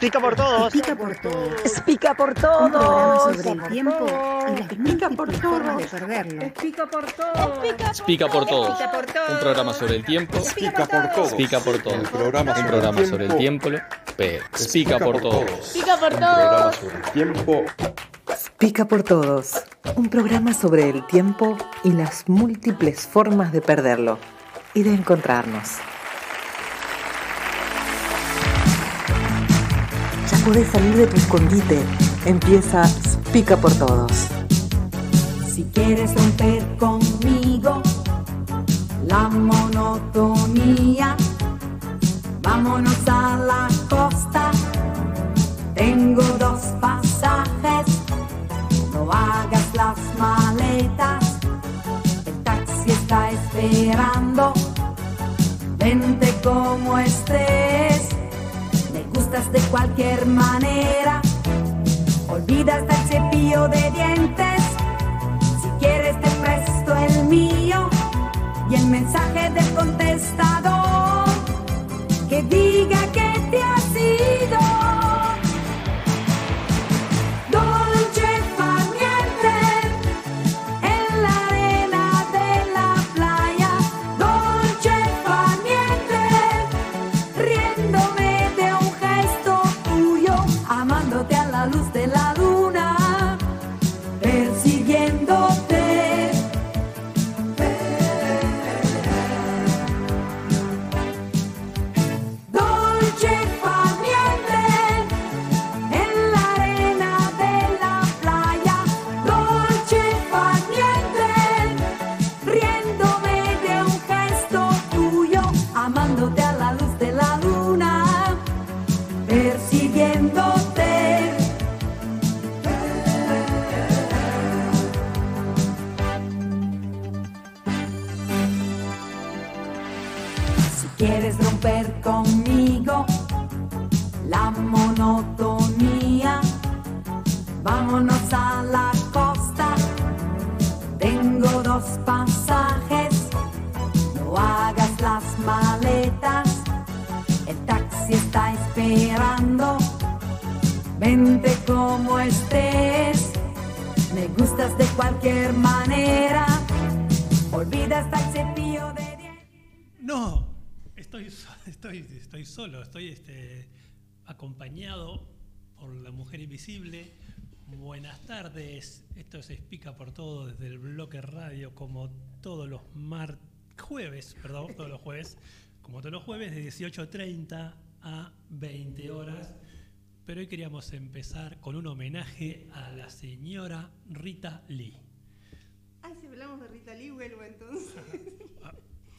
Pica por todos. Pica por todos. Pica por Un programa todos. sobre el tiempo y las múltiples formas de perderlo. Pica por todo. Pica por todos. Pica por todo. Un programa sobre el tiempo. Pica por todos. Pica por todos. Un programa sobre el tiempo. pica por todos. Pica por Un programa todos. sobre el tiempo. Pica por todos. Un programa sobre el tiempo y las múltiples formas de perderlo y de encontrarnos. Ya podés salir de tu escondite. Empieza Pica por todos. Si quieres romper conmigo la monotonía, vámonos a la costa. Tengo dos pasajes, no hagas las maletas. Esperando. Vente como estés, me gustas de cualquier manera. Olvidas del cepillo de dientes. Si quieres te presto el mío y el mensaje del contestador que diga que te has ido. Estoy, so- estoy, estoy solo, estoy este, acompañado por la mujer invisible. Buenas tardes, esto se explica por todo desde el bloque radio como todos los mar jueves, perdón, todos los jueves, como todos los jueves de 18.30 a 20 horas. Pero hoy queríamos empezar con un homenaje a la señora Rita Lee. Ay, si hablamos de Rita Lee, vuelvo entonces.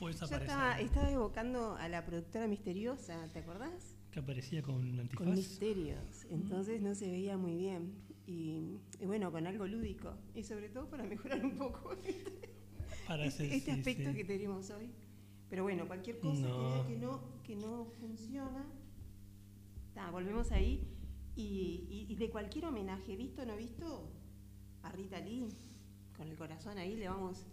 Puedes Yo aparecer. estaba, estaba evocando a la productora misteriosa, ¿te acordás? Que aparecía con un antifaz. Con misterios. Entonces no se veía muy bien. Y, y bueno, con algo lúdico. Y sobre todo para mejorar un poco Para hacer- este, este sí, aspecto sí. que tenemos hoy. Pero bueno, cualquier cosa que No. que no, que no funciona, ta, volvemos ahí. Y, y- y de cualquier homenaje, visto o no visto, a Rita Lee, con el corazón ahí, le vamos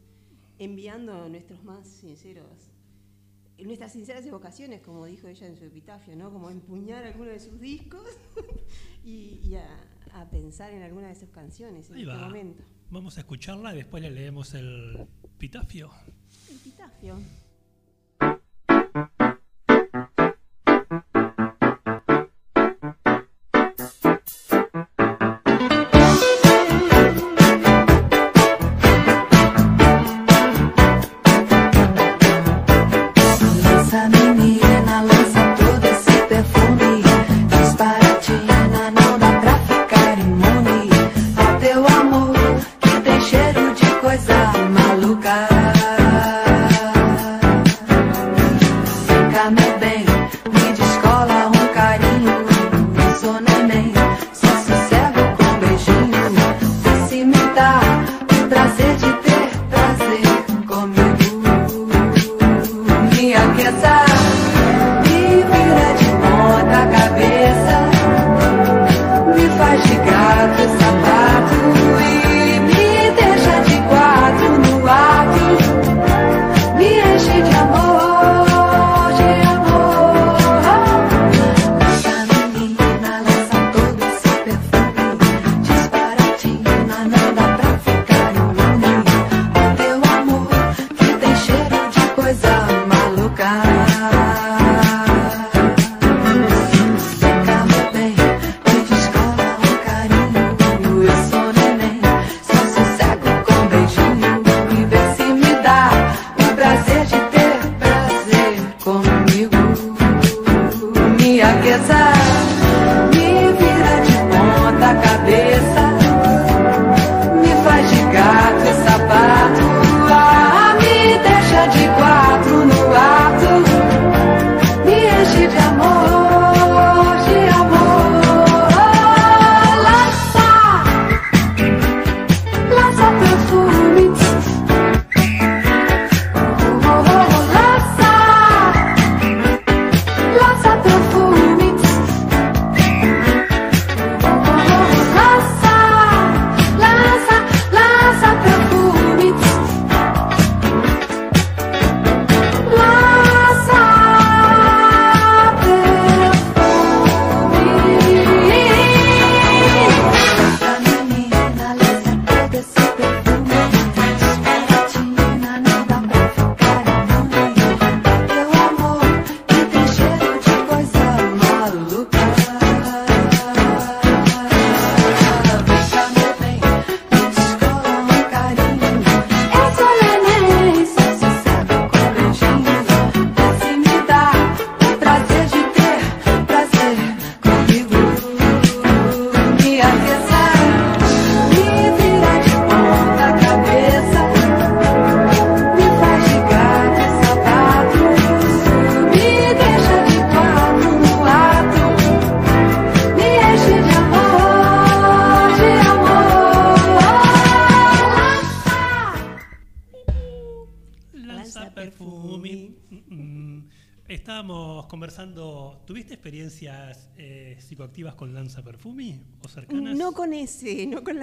enviando nuestros más sinceros, nuestras sinceras evocaciones, como dijo ella en su epitafio, ¿no? Como empuñar alguno de sus discos y, y a, a pensar en alguna de sus canciones en Ahí este va. momento. Vamos a escucharla y después le leemos el pitafio. El epitafio.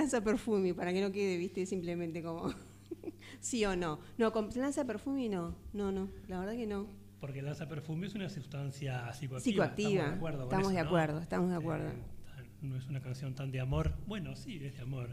Ese, no con lanza perfume, para que no quede, viste, simplemente como sí o no. No, con lanza perfume no, no, no, la verdad que no. Porque Lanza Perfumi es una sustancia psicoactiva. Psicoactiva, Estamos de acuerdo. estamos eso, de ¿no? acuerdo, estamos de acuerdo. no es una canción tan de amor. Bueno, sí, es de amor.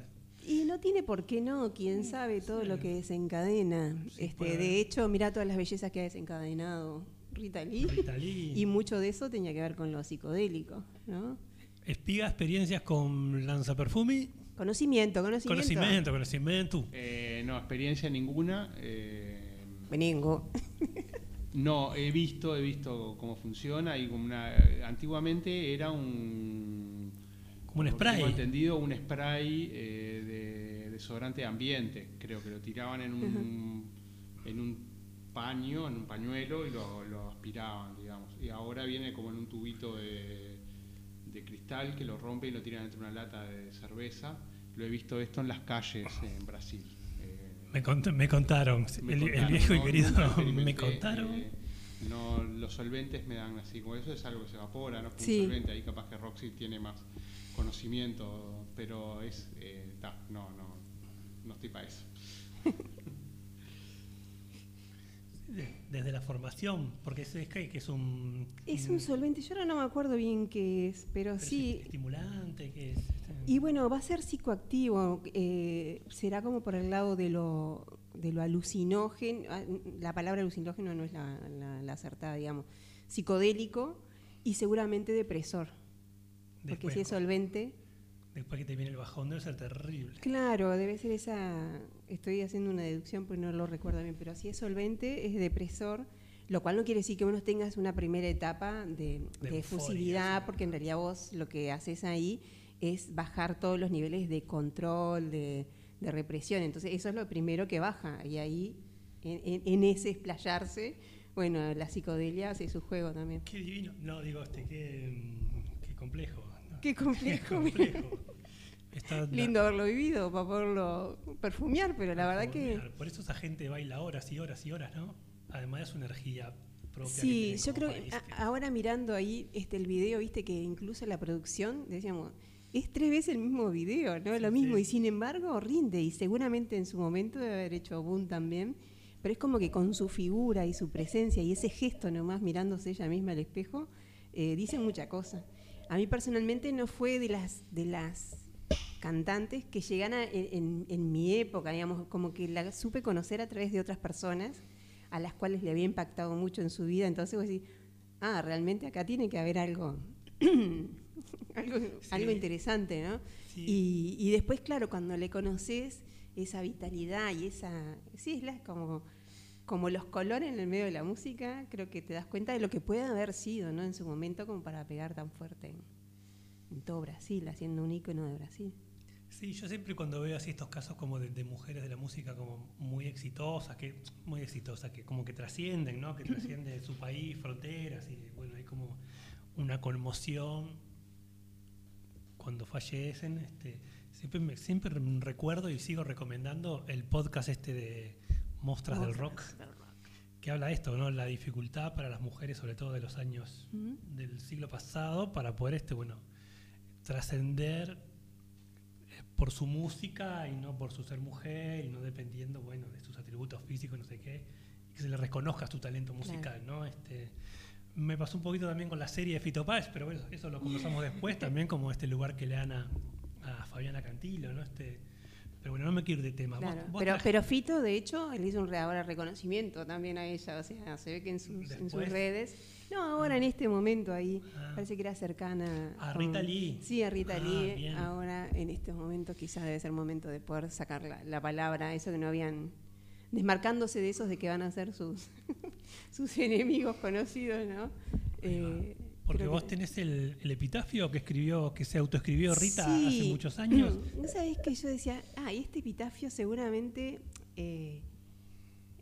Y no tiene por qué no, quién sabe todo lo que desencadena. Sí, este, puede. de hecho, mira todas las bellezas que ha desencadenado Rita Lee. Rita Lee. Y mucho de eso tenía que ver con lo psicodélico, ¿no? Espiga experiencias con Lanza Perfumi. Conocimiento, conocimiento. Conocimiento, conocimiento. Eh, no, experiencia ninguna. eh, Venengo. no, he visto, he visto cómo funciona y como una, antiguamente era un Como un spray. Tengo entendido un spray eh, de desodorante de ambiente. Creo que lo tiraban en un en un paño, en un pañuelo y lo, lo aspiraban, digamos. Y ahora viene como en un tubito de, de cristal que lo rompe y lo tiran dentro de una lata de cerveza. Lo he visto esto en las calles en Brasil. Eh, Me, cont- me contaron, me el, el contaron, viejo y no, querido, me experimenté, contaron. eh, no, los solventes me dan así, como eso es algo que se evapora, no es Sí. un solvente, ahí capaz que Roxy tiene más conocimiento, pero es, eh, ta, no, no, no estoy para eso. De- Desde la formación, porque es, es que es un. Es un solvente, yo ahora no me acuerdo bien qué es, pero, pero es sí. estimulante, que es. este, Y bueno, va a ser psicoactivo, eh, será como por el lado de lo, de lo alucinógeno, ah, la palabra alucinógeno no es la, la- la acertada, digamos, psicodélico y seguramente depresor, porque si es solvente, después que te viene el bajón debe ser terrible. claro, debe ser esa, estoy haciendo una deducción porque no lo recuerdo bien, pero si es solvente es depresor, lo cual no quiere decir que vos tengas una primera etapa de, De de euforia, efusividad, sí. porque en realidad vos lo que haces ahí es bajar todos los niveles de control, de, de represión. Entonces eso es lo primero que baja. Y ahí, en, en- en ese explayarse, bueno, la psicodelia hace su juego también. Qué divino. No, digo, este, qué, mm, qué complejo. Qué complejo. complejo. Está- Lindo haberlo vivido para poderlo perfumear, pero la verdad que... Por eso esa gente baila horas y horas y horas, ¿no? Además de su energía propia. Sí, yo creo que país, a- que- ahora mirando ahí este el video, viste que incluso la producción, decíamos, es tres veces el mismo video, ¿no? Lo Sí, mismo, sí. y sin embargo rinde, y seguramente en su momento debe haber hecho boom también, pero es como que con su figura y su presencia y ese gesto nomás mirándose ella misma al espejo, eh, dicen mucha cosa. A mí personalmente no fue de las, de las cantantes que llegan a- en, mi época, digamos, como que la supe conocer a través de otras personas a las cuales le había impactado mucho en su vida. Entonces vos decís, ah, realmente acá tiene que haber algo, algo, Sí. algo interesante, ¿no? Sí. Y, y después, claro, cuando le conoces esa vitalidad y esa, sí, es la- como, como los colores en el medio de la música, creo que te das cuenta de lo que puede haber sido, ¿no? En su momento como para pegar tan fuerte en, en todo Brasil, haciendo un ícono de Brasil. Sí, yo siempre cuando veo así estos casos como de, de mujeres de la música como muy exitosas, que muy exitosas, que como que trascienden, ¿no? Que trascienden su país, fronteras y bueno, hay como una conmoción cuando fallecen. Este, siempre me, siempre recuerdo y sigo recomendando el podcast este de Mostras del Rock, que habla de esto, ¿no? La dificultad para las mujeres, sobre todo de los años del siglo pasado, para poder este, bueno, trascender eh, por su música y no por su ser mujer y no dependiendo bueno de sus atributos físicos no sé qué y que se le reconozca su talento musical no este me pasó un poquito también con la serie de Fito Páez pero bueno eso lo conversamos después también como este lugar que le dan a, a Fabiana Cantilo no este pero bueno no me quiero ir de tema Claro, vos pero, pero Fito, de hecho, él hizo un re- ahora reconocimiento también a ella, o sea, se ve que en sus, en sus redes, no, ahora en este momento ahí, Ah. parece que era cercana A Rita Lee. Sí, a Rita Ah, Lee, bien. ahora en estos momentos quizás debe ser momento de poder sacar la, la palabra, eso que no habían, desmarcándose de esos de que van a ser sus, sus enemigos conocidos, ¿no? Eh, porque vos tenés el, el epitafio que escribió que se autoescribió Rita Sí. hace muchos años ¿No sabés que yo decía, ah, y este epitafio seguramente eh,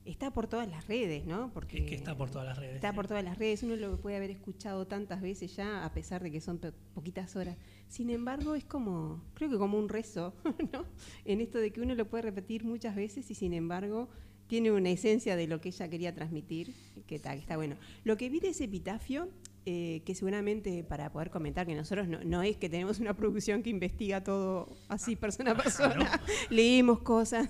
está por todas las redes, ¿no? Porque Es que está por todas las redes. Está sí. por todas las redes, uno lo puede haber escuchado tantas veces ya, a pesar de que son poquitas horas. Sin embargo, es como, creo que como un rezo, ¿no? En esto de que uno lo puede repetir muchas veces y sin embargo tiene una esencia de lo que ella quería transmitir, que está, que está bueno. Lo que vi de ese epitafio, eh, que seguramente para poder comentar, que nosotros no, no es que tenemos una producción que investiga todo así persona a persona, leemos cosas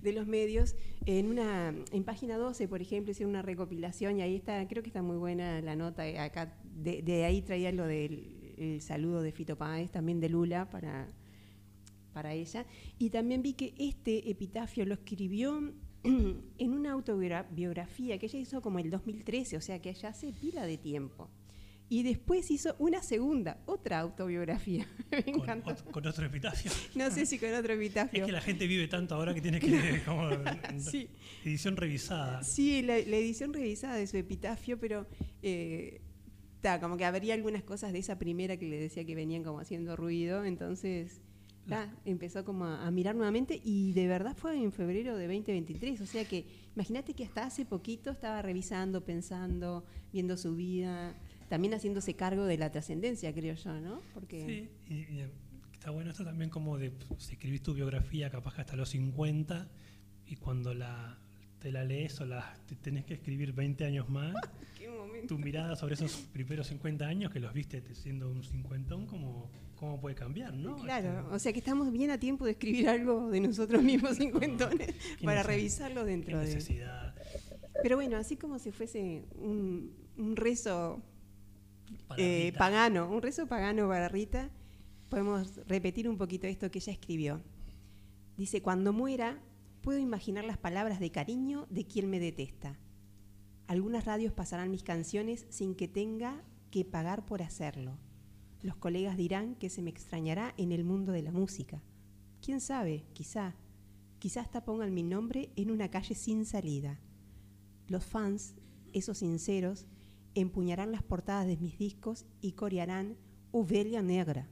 de los medios. En una en página 12, por ejemplo, hicieron una recopilación y ahí está, creo que está muy buena la nota. eh, Acá de, de ahí traía lo del el saludo de Fito Páez, también de Lula para, para ella. Y también vi que este epitafio lo escribió en una autobiografía que ella hizo como el 2013, o sea que ya hace pila de tiempo. Y después hizo una segunda, otra autobiografía. Me Con, encantó. con otro epitafio. No sé si con otro Es epitafio. que la gente vive tanto ahora que tiene que como Sí. edición revisada. Sí, la, la edición revisada de su epitafio, pero eh, ta, como que habría algunas cosas de esa primera que le decía que venían como haciendo ruido, entonces ta, empezó como a, a mirar nuevamente y de verdad fue en febrero de 2023, o sea que imagínate que hasta hace poquito estaba revisando, pensando, viendo su vida, también haciéndose cargo de la trascendencia, creo yo, ¿no? Porque Sí, y, y está bueno esto también como de pues, si escribís tu biografía capaz que hasta los 50 y cuando la te la lees o la te tenés que escribir 20 años más, qué tu mirada sobre esos primeros 50 años que los viste te- siendo un cincuentón, ¿cómo, cómo puede cambiar, no? Claro, Este, o sea que estamos bien a tiempo de escribir algo de nosotros mismos cincuentones Qué para revisarlo qué dentro de... necesidad Pero bueno, así como si fuese un, un rezo eh, pagano, un rezo pagano para Rita, podemos repetir un poquito esto que ella escribió. Dice, cuando muera, puedo imaginar las palabras de cariño de quien me detesta. Algunas radios pasarán mis canciones sin que tenga que pagar por hacerlo. Los colegas dirán que se me extrañará en el mundo de la música. ¿Quién sabe? Quizá. Quizá hasta pongan mi nombre en una calle sin salida. Los fans, esos sinceros, empuñarán las portadas de mis discos y corearán Ovelia Negra.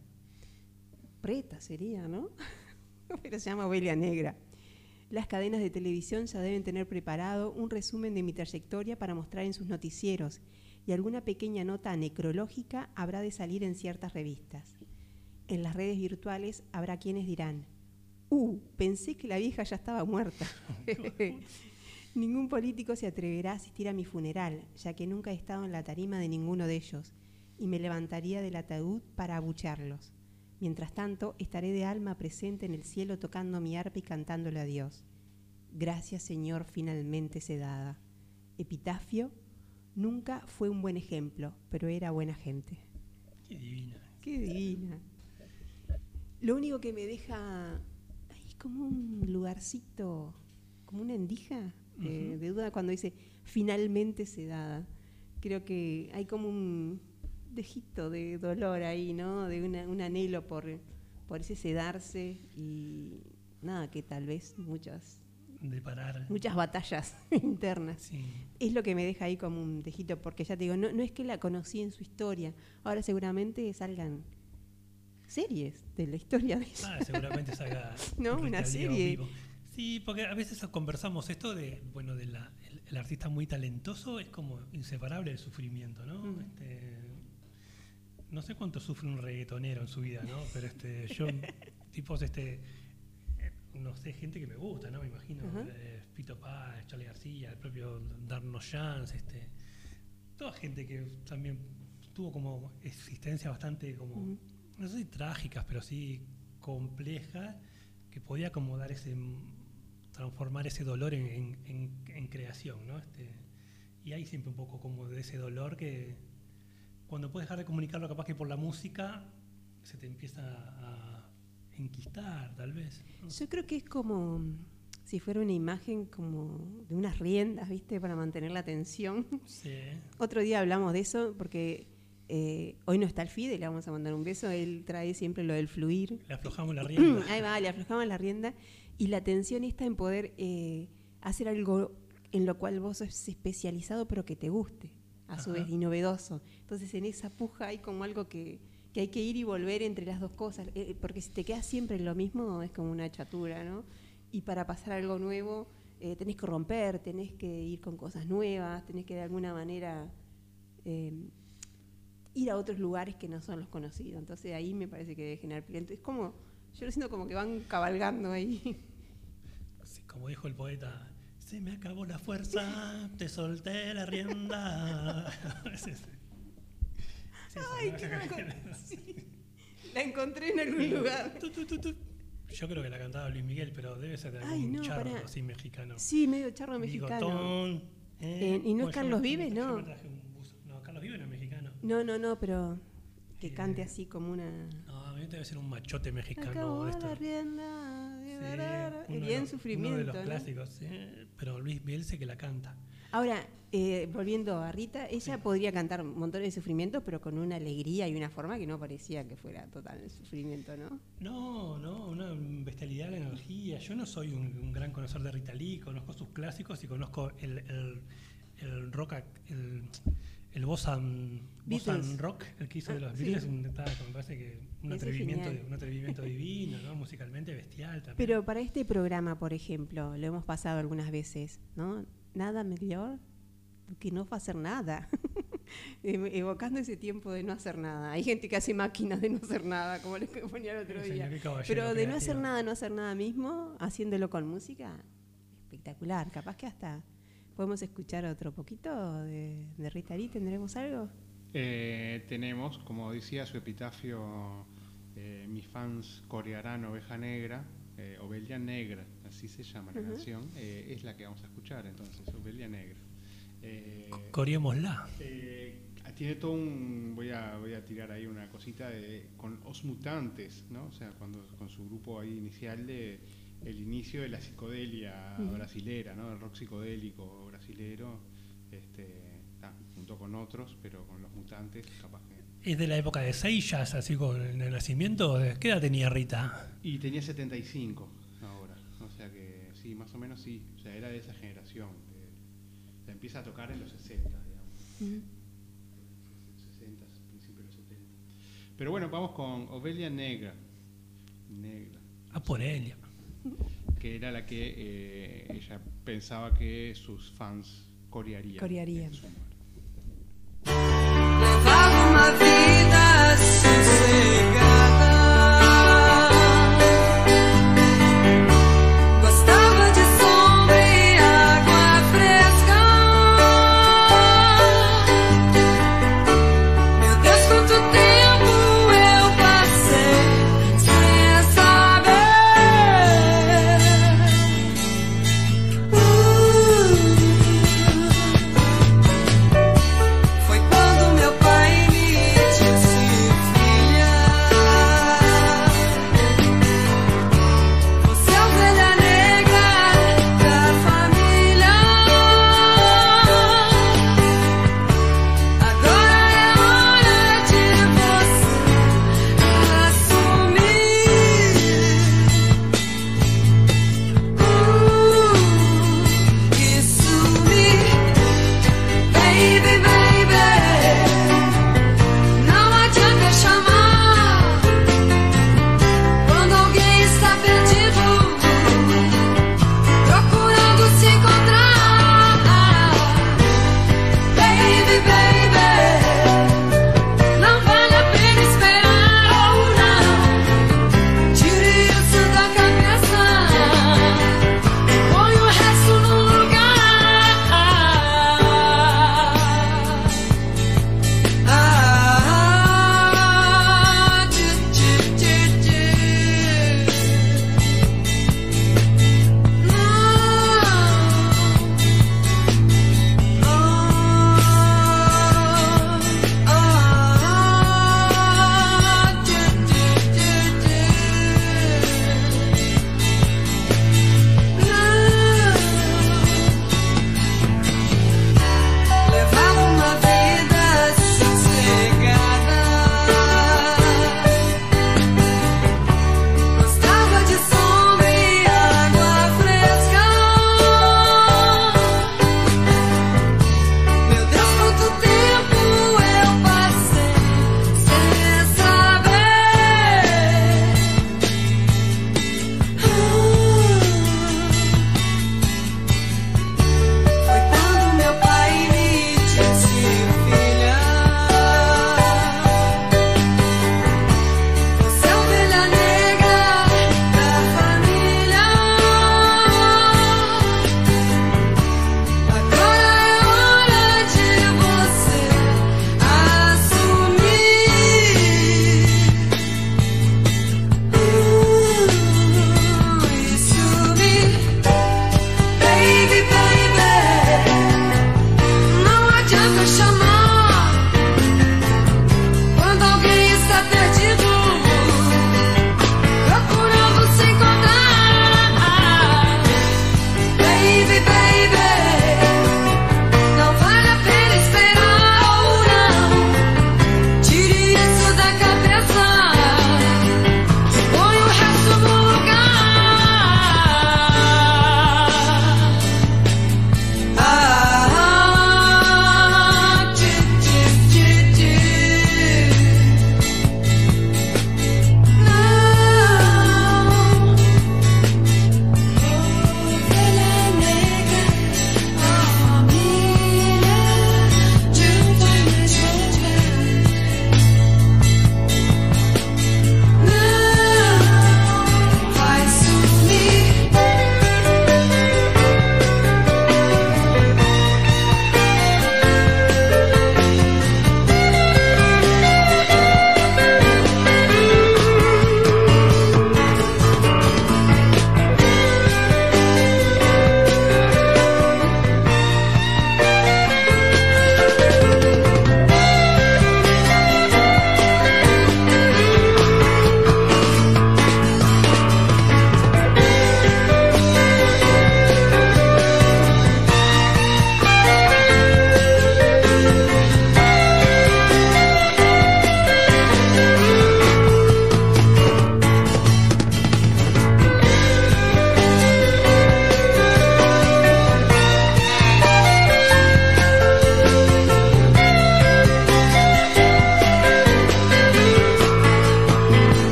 Preta sería, ¿no? Pero se llama Ovelia Negra. Las cadenas de televisión ya deben tener preparado un resumen de mi trayectoria para mostrar en sus noticieros y alguna pequeña nota necrológica habrá de salir en ciertas revistas. En las redes virtuales habrá quienes dirán, ¡Uh! Pensé que la vieja ya estaba muerta. Ningún político se atreverá a asistir a mi funeral, ya que nunca he estado en la tarima de ninguno de ellos, y me levantaría del ataúd para abucharlos. Mientras tanto, estaré de alma presente en el cielo tocando mi arpa y cantándole a Dios. Gracias, Señor, finalmente sedada. Epitafio, nunca fue un buen ejemplo, pero era buena gente. Qué divina. Qué divina. Lo único que me deja ahí es como un lugarcito, como una endija eh, de duda cuando dice finalmente sedada. Creo que hay como un dejito de dolor ahí, ¿no? De una- un anhelo por, por ese sedarse y nada, que tal vez muchas, De parar. muchas batallas internas. Sí. Es lo que me deja ahí como un tejito, porque ya te digo, no, no es que la conocí en su historia, ahora seguramente salgan series de la historia de ella. Ah, seguramente salga No, una serie. vivo. Sí, porque a veces conversamos esto de, bueno, de la, el, artista muy talentoso es como inseparable del sufrimiento, ¿no? Mm. Este, no sé cuánto sufre un reggaetonero en su vida, ¿no? Pero este, yo, tipos, este, eh, no sé, gente que me gusta, ¿no? Me imagino, Ajá. eh, Pito Paz, Charlie García, el propio Darno Jans, este, toda gente que también tuvo como existencia bastante como, no sé si trágicas, pero sí complejas, que podía como dar ese, transformar ese dolor en, en- en- en creación, ¿no? Este, y hay siempre un poco como de ese dolor que cuando puedes dejar de comunicarlo capaz que por la música se te empieza a enquistar, tal vez. ¿no? Yo creo que es como si fuera una imagen como de unas riendas, ¿viste? Para mantener la tensión. Sí. Otro día hablamos de eso porque eh, hoy no está el FIDE, le vamos a mandar un beso, él trae siempre lo del fluir. Le aflojamos la rienda. Ahí va, le aflojamos la rienda y la tensión está en poder eh, hacer algo en lo cual vos sos especializado pero que te guste, a su vez, y novedoso. Entonces en esa puja hay como algo que, que hay que ir y volver entre las dos cosas, eh, porque si te quedas siempre en lo mismo es como una chatura, ¿no? Y para pasar algo nuevo eh, tenés que romper, tenés que ir con cosas nuevas, tenés que de alguna manera eh, ir a otros lugares que no son los conocidos. Entonces ahí me parece que debe generar. Es como, yo lo siento como que van cabalgando ahí. Como dijo el poeta, se me acabó la fuerza, te solté la rienda. Sí, Ay, ¿no? qué. Sí. La encontré en algún lugar. Tu, tu, tu, tu. Yo creo que la cantaba Luis Miguel, pero debe ser de algún Ay, no, charro así mexicano. Sí, medio charro mexicano. Bigotón, Eh, ¿y no es Bueno, yo Carlos Vives? No. un buzo. No, Carlos Vives no es mexicano. No, no, no, pero que Eh, cante así como una... Debe ser un machote mexicano. Esto. la rienda. de Sí, uno de los- sufrimiento. Uno de los ¿no? clásicos, sí, pero Luis sé que la canta. Ahora, eh, volviendo a Rita, ella podría cantar montones de sufrimiento, pero con una alegría y una forma que no parecía que fuera total sufrimiento, ¿no? No, no, una bestialidad, la energía. Yo no soy un, un gran conocedor de Rita Lee, conozco sus clásicos y conozco el, el, el rock, el, el Beatles. rock, el que hizo de Ah, los sí. Beatles, un- está- me parece que un Ese atrevimiento, genial. un atrevimiento divino, ¿no? musicalmente bestial también. Pero para este programa, por ejemplo, lo hemos pasado algunas veces, ¿no? Nada mejor que no hacer nada. Ev- Evocando ese tiempo de no hacer nada. Hay gente que hace máquinas de no hacer nada, como les ponía el otro Sí, día. Pero de no hacer nada, no hacer nada mismo, haciéndolo con música, espectacular. Capaz que hasta podemos escuchar otro poquito de, de Rita Lee. ¿Tendremos algo? Eh, tenemos, como decía su epitafio, eh, mis fans corearán Oveja Negra, eh, Ovelia Negra, así se llama la canción, eh, es la que vamos a escuchar entonces, Ovelia Negra. Eh, Coreémosla. eh, tiene todo un, voy a, voy a tirar ahí una cosita de, con Os Mutantes, ¿no? O sea, cuando, con su grupo ahí inicial de el inicio de la psicodelia brasilera, ¿no? El rock psicodélico brasilero, este, ah, junto con otros, pero con los mutantes, capaz que... Es de la época de Seiyas, así con el nacimiento. ¿Qué edad tenía Rita? Y tenía 75 ahora, o sea que sí, más o menos sí, o sea, era de esa generación. de- sea, empieza a tocar en los 60, digamos. 60, principios de los 70. Pero bueno, vamos con Ovelia Negra. Negra. A por ella. Que era la que eh, ella pensaba que sus fans corearían. Corearían. en su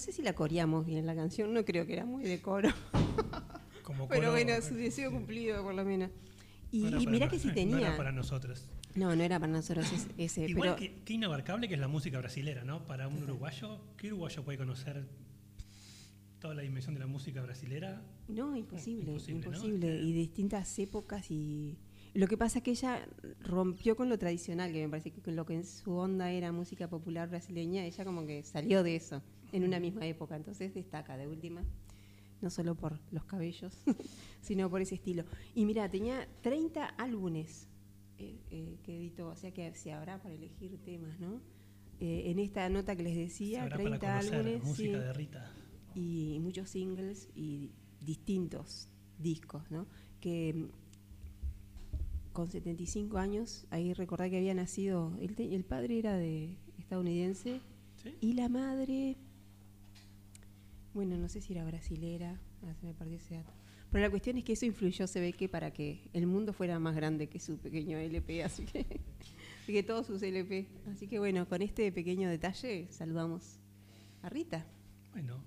sé si la coreamos bien la canción, no creo que era muy de coro. Como Pero coro, bueno, eh, su deseo sí. cumplido por lo menos. Y, No y mirá no- que si No tenía. era para nosotros. No, no era para nosotros ese, Igual pero que, qué inabarcable que es la música brasilera, ¿no? Para un uruguayo, ¿qué uruguayo puede conocer toda la dimensión de la música brasilera? no, imposible, Imposible, imposible. ¿no? Y distintas épocas y lo que pasa es que ella rompió con lo tradicional, que me parece que con lo que en su onda era música popular brasileña, ella como que salió de eso en una misma época, entonces destaca de última, no solo por los cabellos, sino por ese estilo. Y mira, tenía 30 álbumes eh, eh, que editó, o sea que se habrá para elegir temas, ¿no? Eh, en esta nota que les decía, Sabrá 30 para conocer álbumes. música sí de Rita. y muchos singles y distintos discos, ¿no? Que mm, con 75 años, ahí recordá que había nacido, el, el padre era de estadounidense ¿Sí? y la madre, bueno, no sé si era brasilera, ah, se me perdió ese dato. Pero la cuestión es que eso influyó, se ve que para que el mundo fuera más grande que su pequeño LP, así que, así que todos sus LP. Así que bueno, con este pequeño detalle saludamos a Rita. Bueno,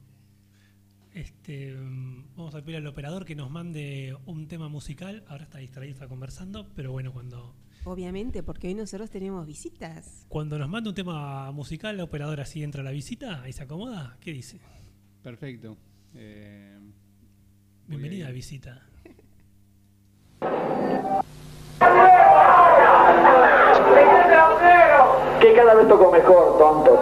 este, mm, vamos a pedir al operador que nos mande un tema musical. Ahora está distraído, está conversando, pero bueno, cuando, Obviamente, porque hoy nosotros tenemos visitas. cuando nos mande un tema musical, la operadora así entra a la visita y se acomoda. ¿Qué dice? Perfecto. Eh, Bienvenida a visita. Que cada vez toco mejor, tonto.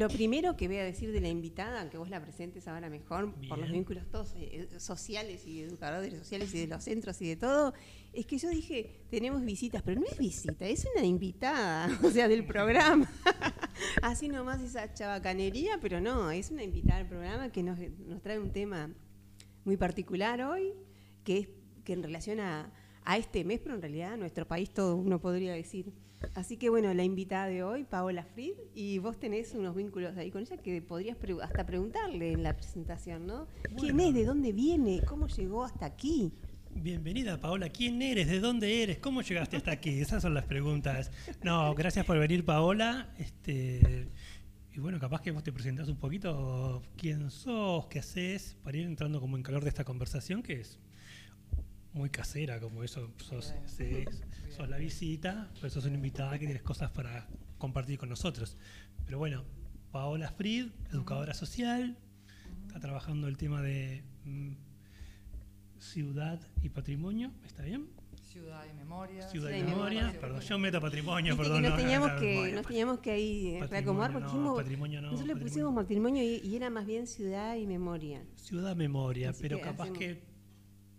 Lo- primero que voy a decir de la invitada, aunque vos la presentes ahora mejor, por los vínculos todos eh, sociales y educadores sociales y de los centros y de todo, es que yo dije, tenemos visitas, pero no es visita, es una invitada, o sea, del programa. Así nomás esa chabacanería, pero no, es una invitada al programa que nos, nos trae un tema muy particular hoy, que es que en relación a, a este mes, pero en realidad a nuestro país todo uno podría decir. Así que bueno, la invitada de hoy, Paola Fried, y vos tenés unos vínculos ahí con ella que podrías pre- hasta preguntarle en la presentación, ¿no? ¿Quién es? ¿De dónde viene? ¿Cómo llegó hasta aquí? Bienvenida, Paola. ¿Quién eres? ¿De dónde eres? ¿Cómo llegaste hasta aquí? Esas son las preguntas. No, gracias por venir, Paola. Este, y bueno, capaz que vos te presentás un poquito quién sos, qué haces, para ir entrando como en calor de esta conversación que es muy casera, como eso. Sos, sí, sos la visita, pero sos una invitada que tienes cosas para compartir con nosotros. Pero bueno, Paola Fried, educadora social, está trabajando el tema de mm, ciudad y patrimonio, ¿está bien? Ciudad y memoria. Ciudad y memoria, memoria. perdón, yo meto patrimonio, Viste perdón. que nos no, teníamos no, que, memoria, nos teníamos que ahí Patrimonio reacomodar porque no, patrimonio no, nosotros le pusimos patrimonio y, y era más bien ciudad y memoria. Ciudad memoria, Así pero que capaz hacemos- que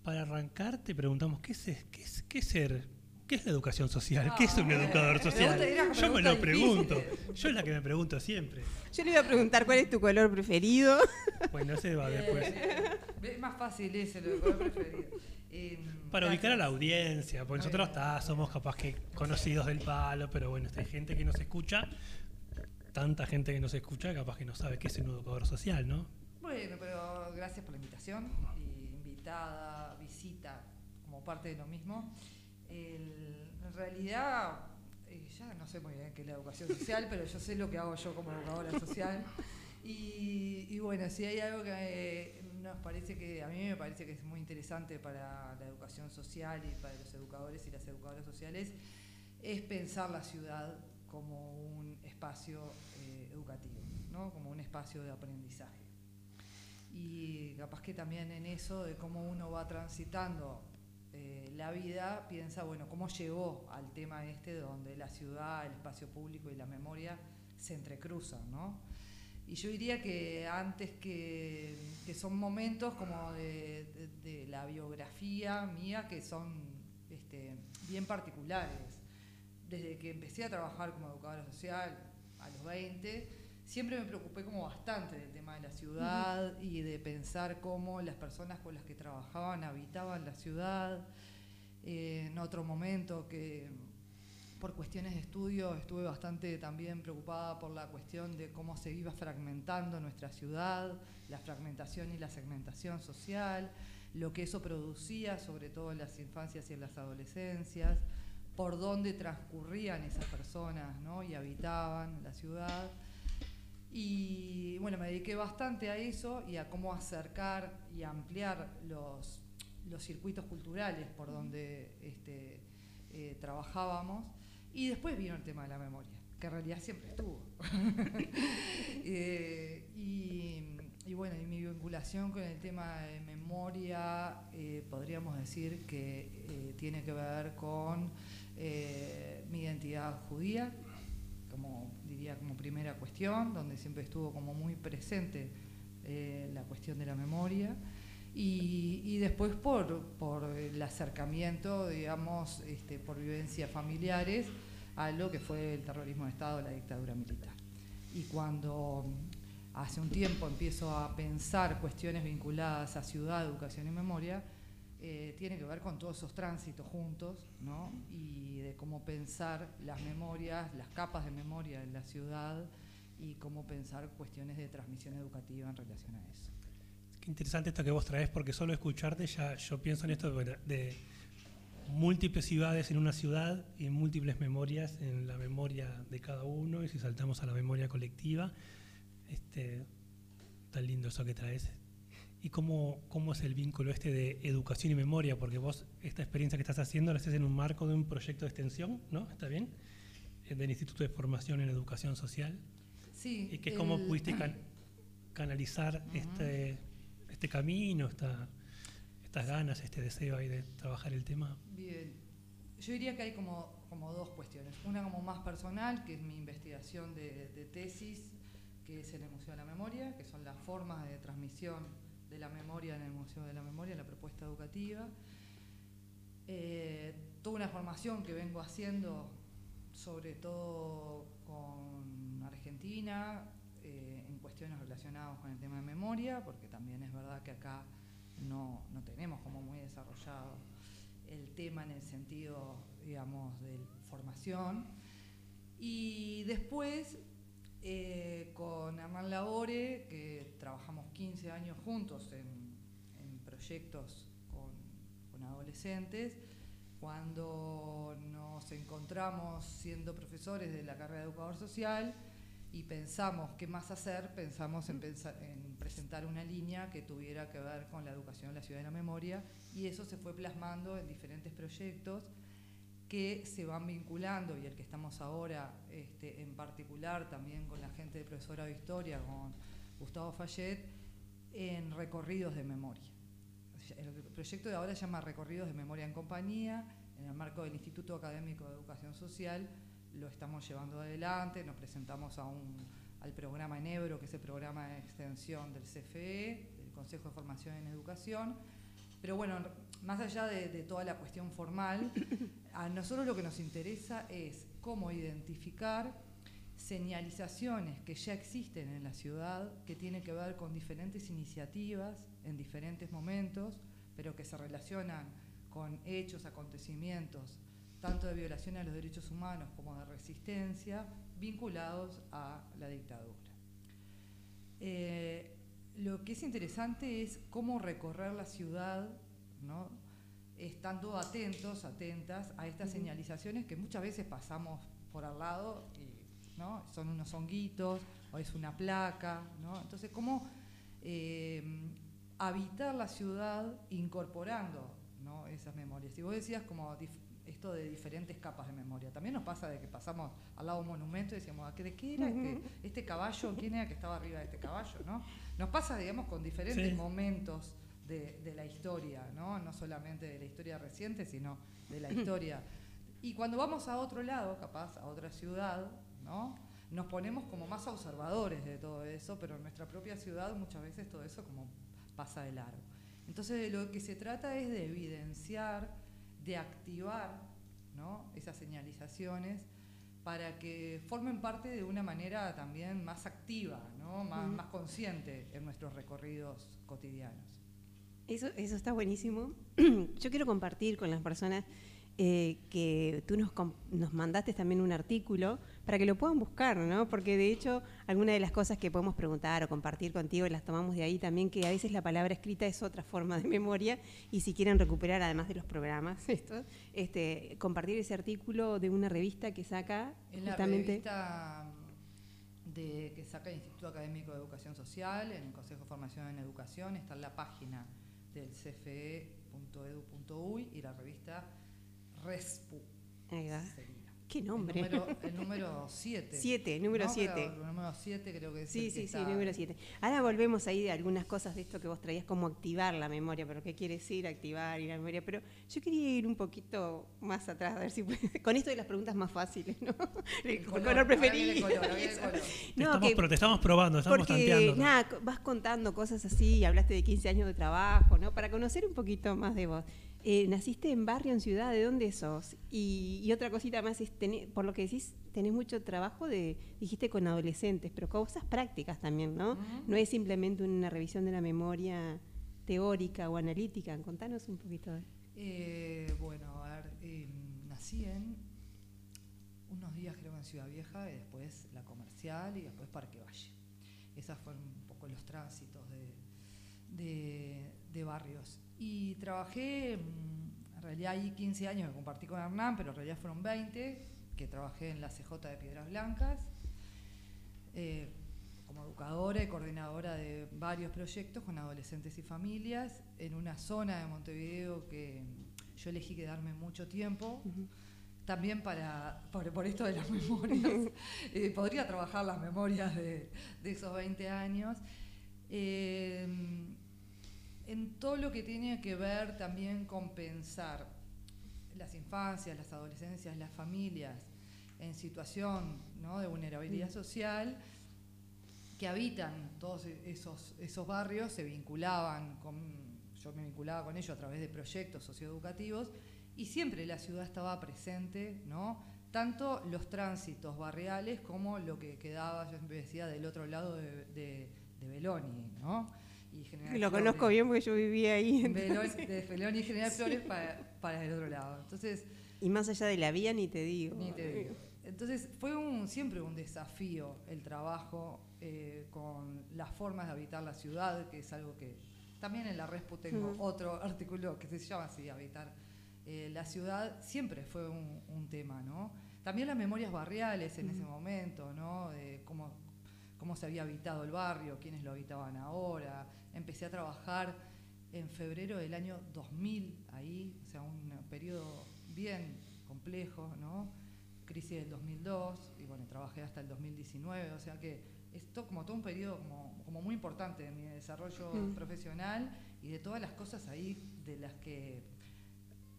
para arrancar te preguntamos, ¿qué es, qué es, qué es ser? ¿Qué es la educación social? ¿Qué es un educador social? Yo me lo pregunto. difícil. Yo es la que me pregunto siempre. Yo le iba a preguntar cuál es tu color preferido. Bueno, ese va después. Eh, Es más fácil ese, lo que preferido. Eh, Para ubicar a la audiencia, porque nosotros está, somos capaz que conocidos del palo, pero bueno, hay gente que nos escucha, tanta gente que nos escucha, capaz que no sabe qué es un educador social, ¿no? Bueno, pero gracias por la invitación. Invitada, visita, como parte de lo mismo. En realidad, ya no sé muy bien qué es la educación social, pero yo sé lo que hago yo como educadora social. Y, y bueno, si hay algo que eh, nos parece que, a mí me parece que es muy interesante para la educación social y para los educadores y las educadoras sociales, es pensar la ciudad como un espacio eh, educativo, ¿no? como un espacio de aprendizaje. Y capaz que también en eso de cómo uno va transitando eh, la vida, piensa, bueno, cómo llegó al tema este donde la ciudad, el espacio público y la memoria se entrecruzan, ¿no? Y yo diría que antes que, que son momentos como de, la biografía mía que son este, bien particulares. Desde que empecé a trabajar como educadora social a los 20, siempre me preocupé como bastante del tema de la ciudad y de pensar cómo las personas con las que trabajaban habitaban la ciudad. Eh, en otro momento que por cuestiones de estudio estuve bastante también preocupada por la cuestión de cómo se iba fragmentando nuestra ciudad, la fragmentación y la segmentación social, lo que eso producía, sobre todo en las infancias y en las adolescencias, por dónde transcurrían esas personas ¿no? y habitaban la ciudad. Y bueno, me dediqué bastante a eso y a cómo acercar y ampliar los, los circuitos culturales por donde este, eh, trabajábamos. Y después vino el tema de la memoria, que en realidad siempre estuvo. Eh, y, y bueno, y mi vinculación con el tema de memoria, eh, podríamos decir que tiene que ver con mi identidad judía, como diría como primera cuestión, donde siempre estuvo como muy presente eh, la cuestión de la memoria. Y, y después por, por el acercamiento, digamos, este, por vivencias familiares a lo que fue el terrorismo de Estado, la dictadura militar. Y cuando hace un tiempo empiezo a pensar cuestiones vinculadas a ciudad, educación y memoria, eh, tiene que ver con todos esos tránsitos juntos, ¿no? Y de cómo pensar las memorias, las capas de memoria en la ciudad y cómo pensar cuestiones de transmisión educativa en relación a eso. Qué interesante esto que vos traes, porque solo escucharte ya yo pienso en esto de, múltiples ciudades en una ciudad y múltiples memorias en la memoria de cada uno, y si saltamos a la memoria colectiva, este, tan lindo eso que traes. ¿Y cómo, cómo es el vínculo este de educación y memoria? Porque vos esta experiencia que estás haciendo la haces en un marco de un proyecto de extensión, ¿no? ¿Está bien? Eh, Del Instituto de Formación en Educación Social. Sí. ¿Y que cómo el- pudiste can- canalizar este, este camino, esta, estas ganas, este deseo ahí de trabajar el tema? Bien. yo diría que hay como, como dos cuestiones. Una como más personal, que es mi investigación de, de tesis, que es el Museo de la Memoria, que son las formas de transmisión de la memoria en el Museo de la Memoria, la propuesta educativa. Eh, toda una formación que vengo haciendo, sobre todo con Argentina, eh, en cuestiones relacionadas con el tema de memoria, porque también es verdad que acá no, no tenemos como muy desarrollado el tema en el sentido, digamos, de formación. Y después, eh, con Hernán Labore, que trabajamos 15 años juntos en, en proyectos con, con adolescentes, cuando nos encontramos siendo profesores de la carrera de educador social y pensamos qué más hacer, pensamos en, en, presentar una línea que tuviera que ver con la educación en la ciudad de la memoria y eso se fue plasmando en diferentes proyectos que se van vinculando y el que estamos ahora este, en particular también con la gente de profesora de historia, con Gustavo Fayet, en recorridos de memoria. El proyecto de ahora se llama Recorridos de Memoria en Compañía, en el marco del Instituto Académico de Educación Social, lo estamos llevando adelante, nos presentamos a un, al programa Enebro, que es el programa de extensión del CFE, del Consejo de Formación en Educación. Pero bueno, más allá de, de toda la cuestión formal, a nosotros lo que nos interesa es cómo identificar señalizaciones que ya existen en la ciudad, que tienen que ver con diferentes iniciativas en diferentes momentos, pero que se relacionan con hechos, acontecimientos, tanto de violación a los derechos humanos como de resistencia, vinculados a la dictadura. Eh, lo que es interesante es cómo recorrer la ciudad, ¿no? estando atentos, atentas a estas señalizaciones que muchas veces pasamos por al lado y ¿no? son unos honguitos o es una placa. ¿no? Entonces, cómo eh, habitar la ciudad incorporando ¿no? esas memorias. Y vos decías como de diferentes capas de memoria. También nos pasa de que pasamos al lado de un monumento y decíamos, ¿de qué era este, este, caballo? ¿Quién era que estaba arriba de este caballo? ¿no? Nos pasa, digamos, con diferentes sí. momentos de, de, la historia, ¿no? no solamente de la historia reciente, sino de la historia. Y cuando vamos a otro lado, capaz, a otra ciudad, ¿no? nos ponemos como más observadores de todo eso, pero en nuestra propia ciudad muchas veces todo eso como pasa de largo. Entonces de lo que se trata es de evidenciar, de activar ¿no? esas señalizaciones para que formen parte de una manera también más activa, ¿no? más, más consciente en nuestros recorridos cotidianos. Eso, eso está buenísimo. Yo quiero compartir con las personas eh, que tú nos, nos, mandaste también un artículo para que lo puedan buscar, ¿no? Porque de hecho, algunas de las cosas que podemos preguntar o compartir contigo las tomamos de ahí también, que a veces la palabra escrita es otra forma de memoria y si quieren recuperar, además de los programas, esto, este, compartir ese artículo de una revista que saca en la revista de, que saca el Instituto Académico de Educación Social, en el Consejo de Formación en Educación, está en la página del cfe.edu.uy y la revista RESPU. Ahí va. ¿Qué nombre? El número 7. 7, número 7. El número 7 creo que es Sí, el sí, que sí, está... número 7. Ahora volvemos ahí de algunas cosas de esto que vos traías, como activar la memoria, pero ¿qué quiere decir activar y la memoria? Pero yo quería ir un poquito más atrás, a ver si puede, con esto de las preguntas más fáciles, ¿no? El, color, color preferido. El color, el color. No, estamos, que, pero te estamos probando, estamos porque, tanteando. ¿no? Nada, vas contando cosas así, hablaste de 15 años de trabajo, ¿no? Para conocer un poquito más de vos. Eh, naciste en barrio, en ciudad, ¿de dónde sos? Y, y otra cosita más, es por lo que decís, tenés mucho trabajo de, dijiste con adolescentes, pero cosas prácticas también, ¿no? Uh -huh. No es simplemente una revisión de la memoria teórica o analítica. Contanos un poquito de eh, Bueno, a ver, eh, nací en unos días creo en Ciudad Vieja, y después la comercial y después Parque Valle. Esos fueron un poco los tránsitos de, de, de barrios. Y trabajé, en realidad hay 15 años que compartí con Hernán, pero en realidad fueron 20, que trabajé en la CJ de Piedras Blancas, eh, como educadora y coordinadora de varios proyectos con adolescentes y familias, en una zona de Montevideo que yo elegí quedarme mucho tiempo. Uh -huh. También para, por, por, esto de las memorias, eh, podría trabajar las memorias de, de esos 20 años. Eh, en todo lo que tiene que ver también con pensar las infancias, las adolescencias, las familias en situación ¿no? de vulnerabilidad Mm. social que habitan todos e- esos, esos barrios se vinculaban con, yo me vinculaba con ellos a través de proyectos socioeducativos y siempre la ciudad estaba presente, ¿no? Tanto los tránsitos barriales como lo que quedaba, yo siempre decía, del otro lado de, de, de Beloni, ¿no? Y General Lo Flores. conozco bien porque yo vivía ahí. Entonces. de Beloni y General Flores para, para el otro lado. Entonces, Y más allá de la vía ni te digo. ni te digo. Entonces fue un, siempre un desafío el trabajo eh, con las formas de habitar la ciudad, que es algo que también en la Respu tengo Ujú. otro artículo que se llama así, habitar eh, la ciudad, siempre fue un, un tema, ¿no? También las memorias barriales en ese Ujú. momento, ¿no? De cómo, cómo se había habitado el barrio, quiénes lo habitaban ahora. Empecé a trabajar en febrero del año 2000 ahí, o sea, un periodo bien complejo, ¿no? Crisis del 2002, y bueno, trabajé hasta el 2019, o sea que esto como todo un periodo como, como muy importante de mi desarrollo Mm. profesional y de todas las cosas ahí de las que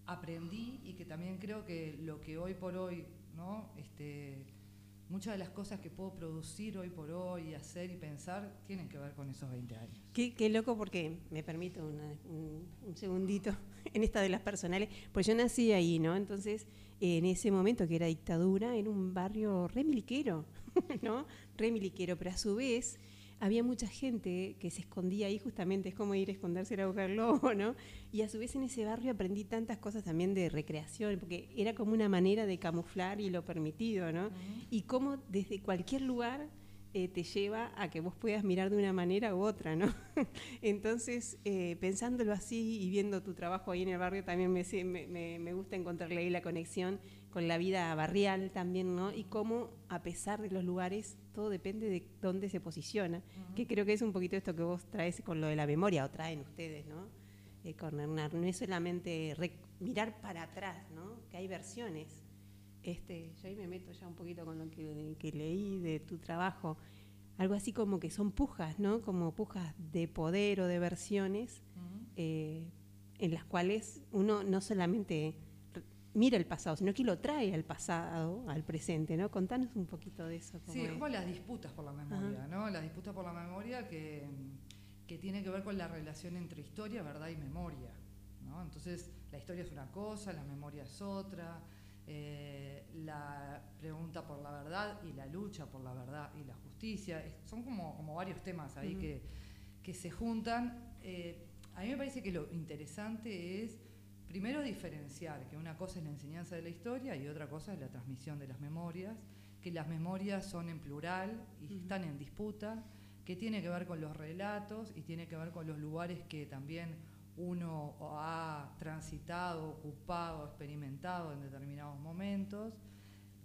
aprendí y que también creo que lo que hoy por hoy, ¿no? Este, muchas de las cosas que puedo producir hoy por hoy, hacer y pensar, tienen que ver con esos 20 años. Qué, loco porque me permito una- un, un segundito en esta de las personales, pues yo nací ahí, ¿no? Entonces, en ese momento que era dictadura, era un barrio re miliquero, ¿no? Re miliquero, pero a su vez había mucha gente que se escondía ahí justamente, es como ir a esconderse a buscar lobo, ¿no? Y a su vez en ese barrio aprendí tantas cosas también de recreación, porque era como una manera de camuflar y lo permitido, ¿no? Y cómo desde cualquier lugar eh, te lleva a que vos puedas mirar de una manera u otra, ¿no? Entonces, eh, pensándolo así y viendo tu trabajo ahí en el barrio, también me, me- me gusta encontrarle ahí la conexión con la vida barrial también, ¿no? Y cómo, a pesar de los lugares, todo depende de dónde se posiciona, que creo que es un poquito esto que vos traes con lo de la memoria, o traen ustedes, ¿no? Eh, con Hernán. No es solamente mirar para atrás, ¿no? Que hay versiones. Este, yo ahí me meto ya un poquito con lo que, que leí de tu trabajo. Algo así como que son pujas, ¿no? Como pujas de poder o de versiones eh, en las cuales uno no solamente mira el pasado, sino que lo trae al pasado, al presente, ¿no? Contanos un poquito de eso. Sí, es como las disputas por la memoria, ¿no? Las disputas por la memoria que, que tiene que ver con la relación entre historia, verdad y memoria, ¿no? Entonces, la historia es una cosa, la memoria es otra, eh, la pregunta por la verdad y la lucha por la verdad y la justicia, es- son como, como varios temas ahí que, que se juntan. Eh, a mí me parece que lo interesante es primero diferenciar que una cosa es la enseñanza de la historia y otra cosa es la transmisión de las memorias, que las memorias son en plural y Ujú. están en disputa, que tiene que ver con los relatos y tiene que ver con los lugares que también uno ha transitado, ocupado, experimentado en determinados momentos,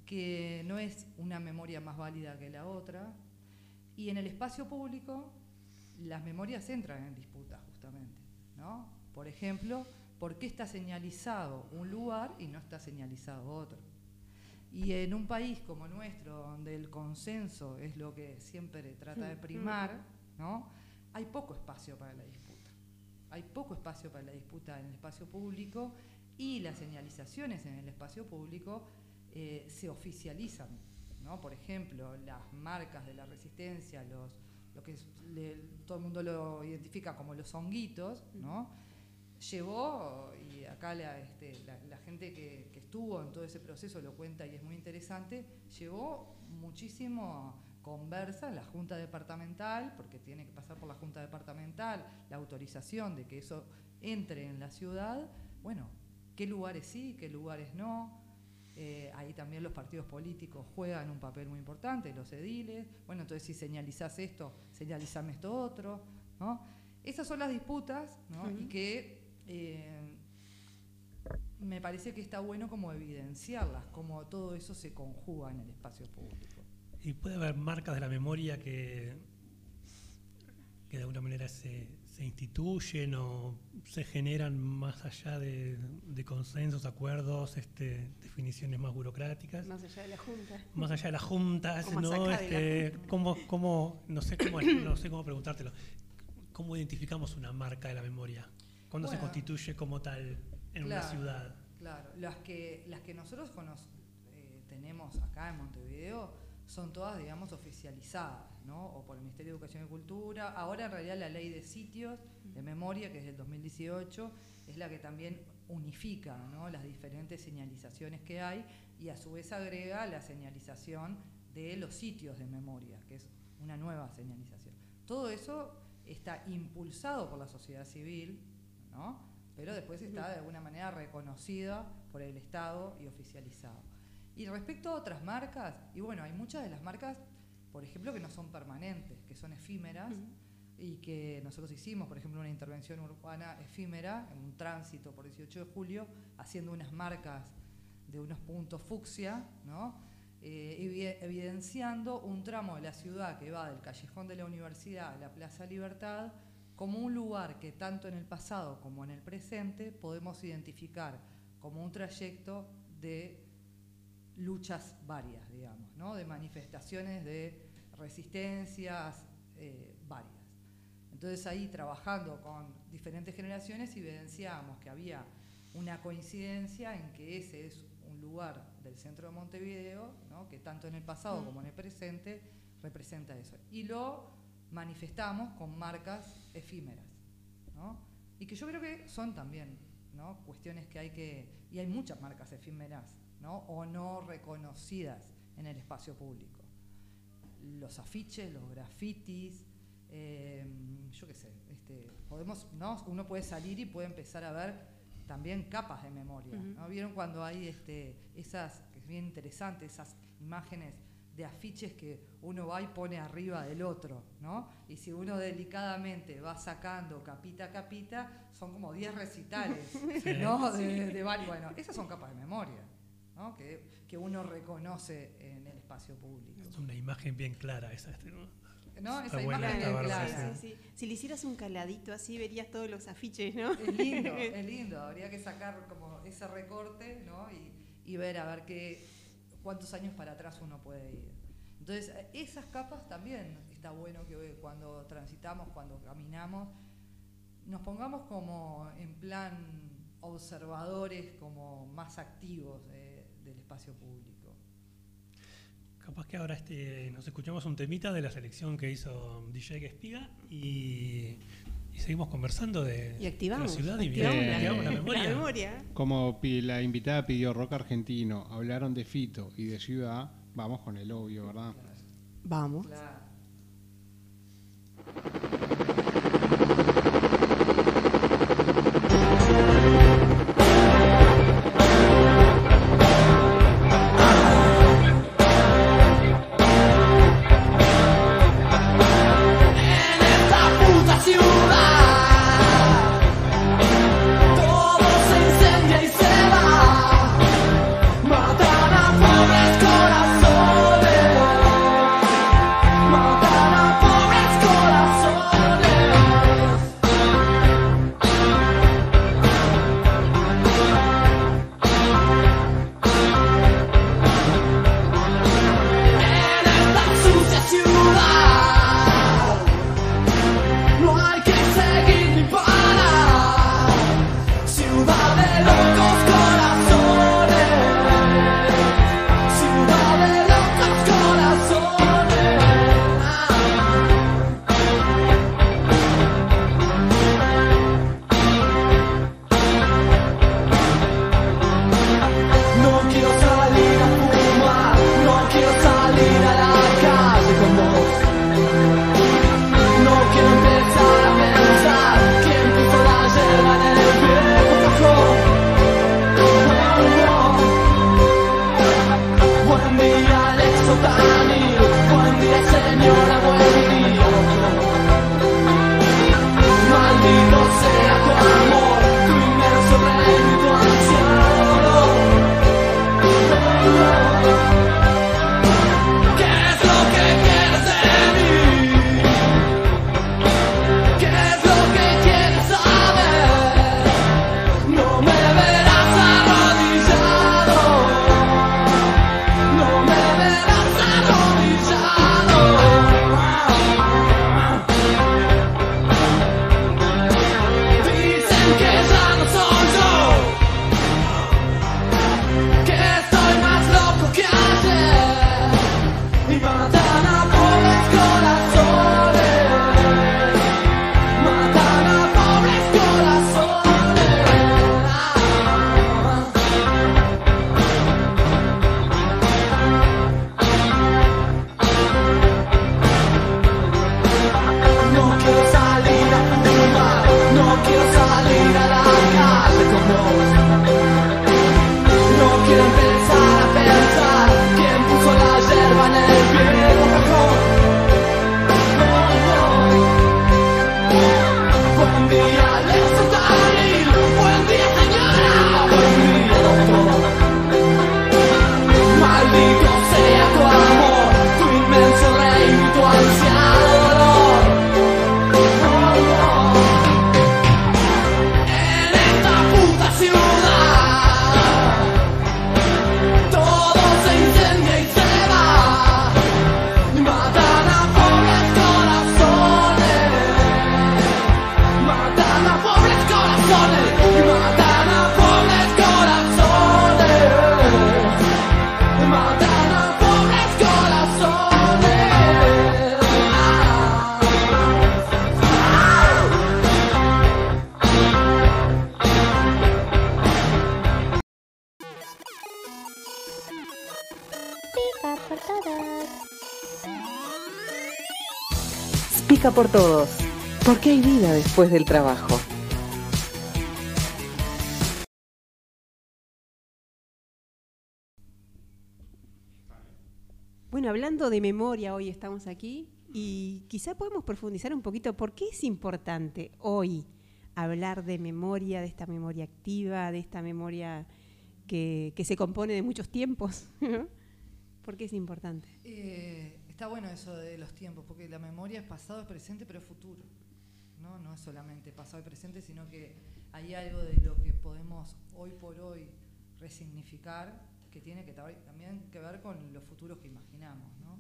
que no es una memoria más válida que la otra. Y en el espacio público las memorias entran en disputa justamente, ¿no? Por ejemplo, ¿por qué está señalizado un lugar y no está señalizado otro? Y en un país como nuestro, donde el consenso es lo que siempre trata de primar, ¿no? Hay poco espacio para la disputa. Hay poco espacio para la disputa en el espacio público y las señalizaciones en el espacio público eh, se oficializan. ¿no? Por ejemplo, las marcas de la resistencia, los, lo que es- le- todo el mundo lo identifica como los honguitos, ¿no? Llevó, y acá la, este, la- la gente que, que estuvo en todo ese proceso lo cuenta y es muy interesante, llevó muchísimo conversa en la Junta Departamental, porque tiene que pasar por la Junta Departamental, la autorización de que eso entre en la ciudad, bueno, qué lugares sí, qué lugares no. Eh, ahí también los partidos políticos juegan un papel muy importante, los ediles. Bueno, entonces si señalizás esto, señalizame esto otro. ¿no? Esas son las disputas ¿no? y que eh, me parece que está bueno como evidenciarlas, como todo eso se conjuga en el espacio público. Y puede haber marcas de la memoria que, que de alguna manera se, se instituyen o se generan más allá de, de consensos, acuerdos, este, definiciones más burocráticas. Más allá de la Junta. Más allá de las juntas, O más ¿no? la Este, Junta. ¿cómo, cómo, no, sé cómo, no sé cómo preguntártelo. ¿Cómo identificamos una marca de la memoria? ¿Cuándo se constituye como tal en una ciudad? Claro, las que, las que nosotros eh, tenemos acá en Montevideo son todas, digamos, oficializadas, ¿no? O por el Ministerio de Educación y Cultura. Ahora, en realidad, la ley de sitios de memoria, que es del 2018, es la que también unifica ¿no? las diferentes señalizaciones que hay y a su vez agrega la señalización de los sitios de memoria, que es una nueva señalización. Todo eso está impulsado por la sociedad civil, ¿no? pero después está de alguna manera reconocida por el Estado y oficializado. Y respecto a otras marcas, y bueno, hay muchas de las marcas, por ejemplo, que no son permanentes, que son efímeras, y que nosotros hicimos, por ejemplo, una intervención urbana efímera, en un tránsito por 18 de julio, haciendo unas marcas de unos puntos fucsia, ¿no? Eh, evi- evidenciando un tramo de la ciudad que va del callejón de la universidad a la Plaza Libertad como un lugar que tanto en el pasado como en el presente podemos identificar como un trayecto de luchas varias, digamos, ¿no? de manifestaciones de resistencias eh, varias. Entonces ahí trabajando con diferentes generaciones evidenciamos que había una coincidencia en que ese es un lugar del centro de Montevideo, ¿no? que tanto en el pasado como en el presente representa eso. Y lo manifestamos con marcas efímeras. ¿no? Y que yo creo que son también ¿no? cuestiones que hay que... Y hay muchas marcas efímeras ¿no? o no reconocidas en el espacio público. Los afiches, los grafitis, eh, yo qué sé, este, podemos, ¿no? uno puede salir y puede empezar a ver también capas de memoria. ¿Vieron cuando hay este, esas, que es bien interesante, esas imágenes de afiches que uno va y pone arriba del otro, ¿no? Y si uno delicadamente va sacando capita a capita, son como 10 recitales, Sí. ¿no? De, de varios. Bueno, esas son capas de memoria, ¿no? Que, que uno reconoce en el espacio público. Es una imagen bien clara esa. este, ¿no? ¿No? Esa buena, imagen bárbara, clara. Sí. Si le hicieras un caladito así, verías todos los afiches, ¿no? Es lindo, es lindo. Habría que sacar como ese recorte, ¿no? Y, y ver a ver qué, cuántos años para atrás uno puede ir. Entonces, eh, esas capas también está bueno que eh, cuando transitamos, cuando caminamos, nos pongamos como en plan observadores, como más activos de- del espacio público. Capaz que ahora este, nos escuchamos un temita de la selección que hizo DJ Espiga y, y seguimos conversando de, Y activamos. de la ciudad y activamos bien, la, activamos la la memoria. Como la invitada pidió rock argentino, hablaron de Fito y de ciudad, vamos con el obvio, ¿verdad? Vamos. Claro. Después del trabajo. Bueno, hablando de memoria, hoy estamos aquí y quizá podemos profundizar un poquito por qué es importante hoy hablar de memoria, de esta memoria activa, de esta memoria que, que se compone de muchos tiempos. ¿no? ¿Por qué es importante? Eh, está bueno eso de los tiempos, porque la memoria es pasado, es presente, pero es futuro. ¿No? no es solamente pasado y presente, sino que hay algo de lo que podemos hoy por hoy resignificar que tiene que también que ver con los futuros que imaginamos. ¿no?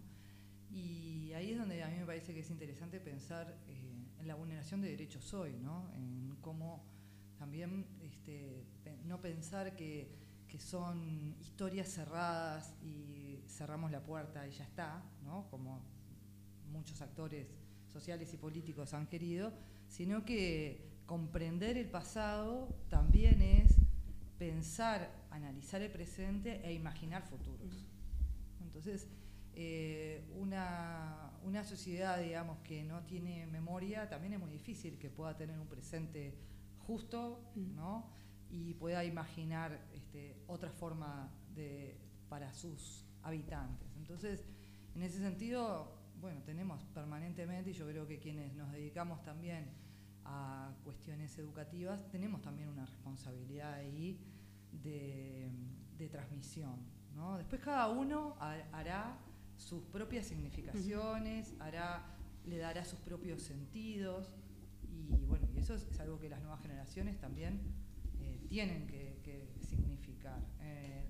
Y ahí es donde a mí me parece que es interesante pensar eh, en la vulneración de derechos hoy, ¿no? en cómo también este, no pensar que, que son historias cerradas y cerramos la puerta y ya está, ¿no? como muchos actores sociales y políticos han querido, sino que comprender el pasado también es pensar, analizar el presente e imaginar futuros. Entonces, eh, una, una sociedad, digamos, que no tiene memoria, también es muy difícil que pueda tener un presente justo, ¿no? Y pueda imaginar este, otra forma de, para sus habitantes. Entonces, en ese sentido, bueno, tenemos permanentemente, y yo creo que quienes nos dedicamos también a cuestiones educativas, tenemos también una responsabilidad ahí de, de transmisión. ¿no? Después cada uno ha- hará sus propias significaciones, hará, le dará sus propios sentidos, y bueno, y eso es, es algo que las nuevas generaciones también eh, tienen que, que significar. Eh,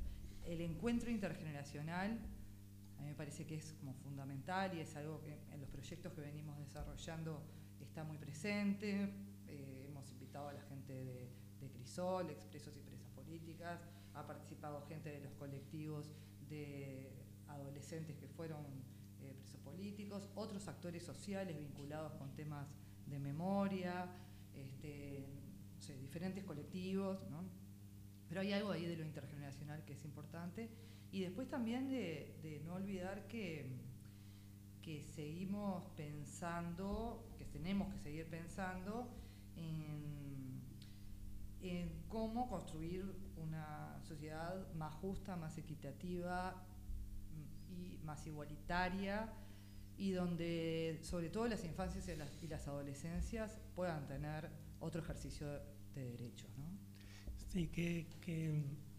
el encuentro intergeneracional a mí me parece que es como fundamental y es algo que en los proyectos que venimos desarrollando está muy presente. Eh, hemos invitado a la gente de, Crisol, Expresos y Presas Políticas, ha participado gente de los colectivos de adolescentes que fueron eh, presos políticos, otros actores sociales vinculados con temas de memoria, este, no sé, diferentes colectivos, ¿no? Pero hay algo ahí de lo intergeneracional que es importante. Y después también de, no olvidar que, que seguimos pensando, que tenemos que seguir pensando en, en cómo construir una sociedad más justa, más equitativa y más igualitaria y donde sobre todo las infancias y las, y las adolescencias puedan tener otro ejercicio de derechos. ¿no? Sí, que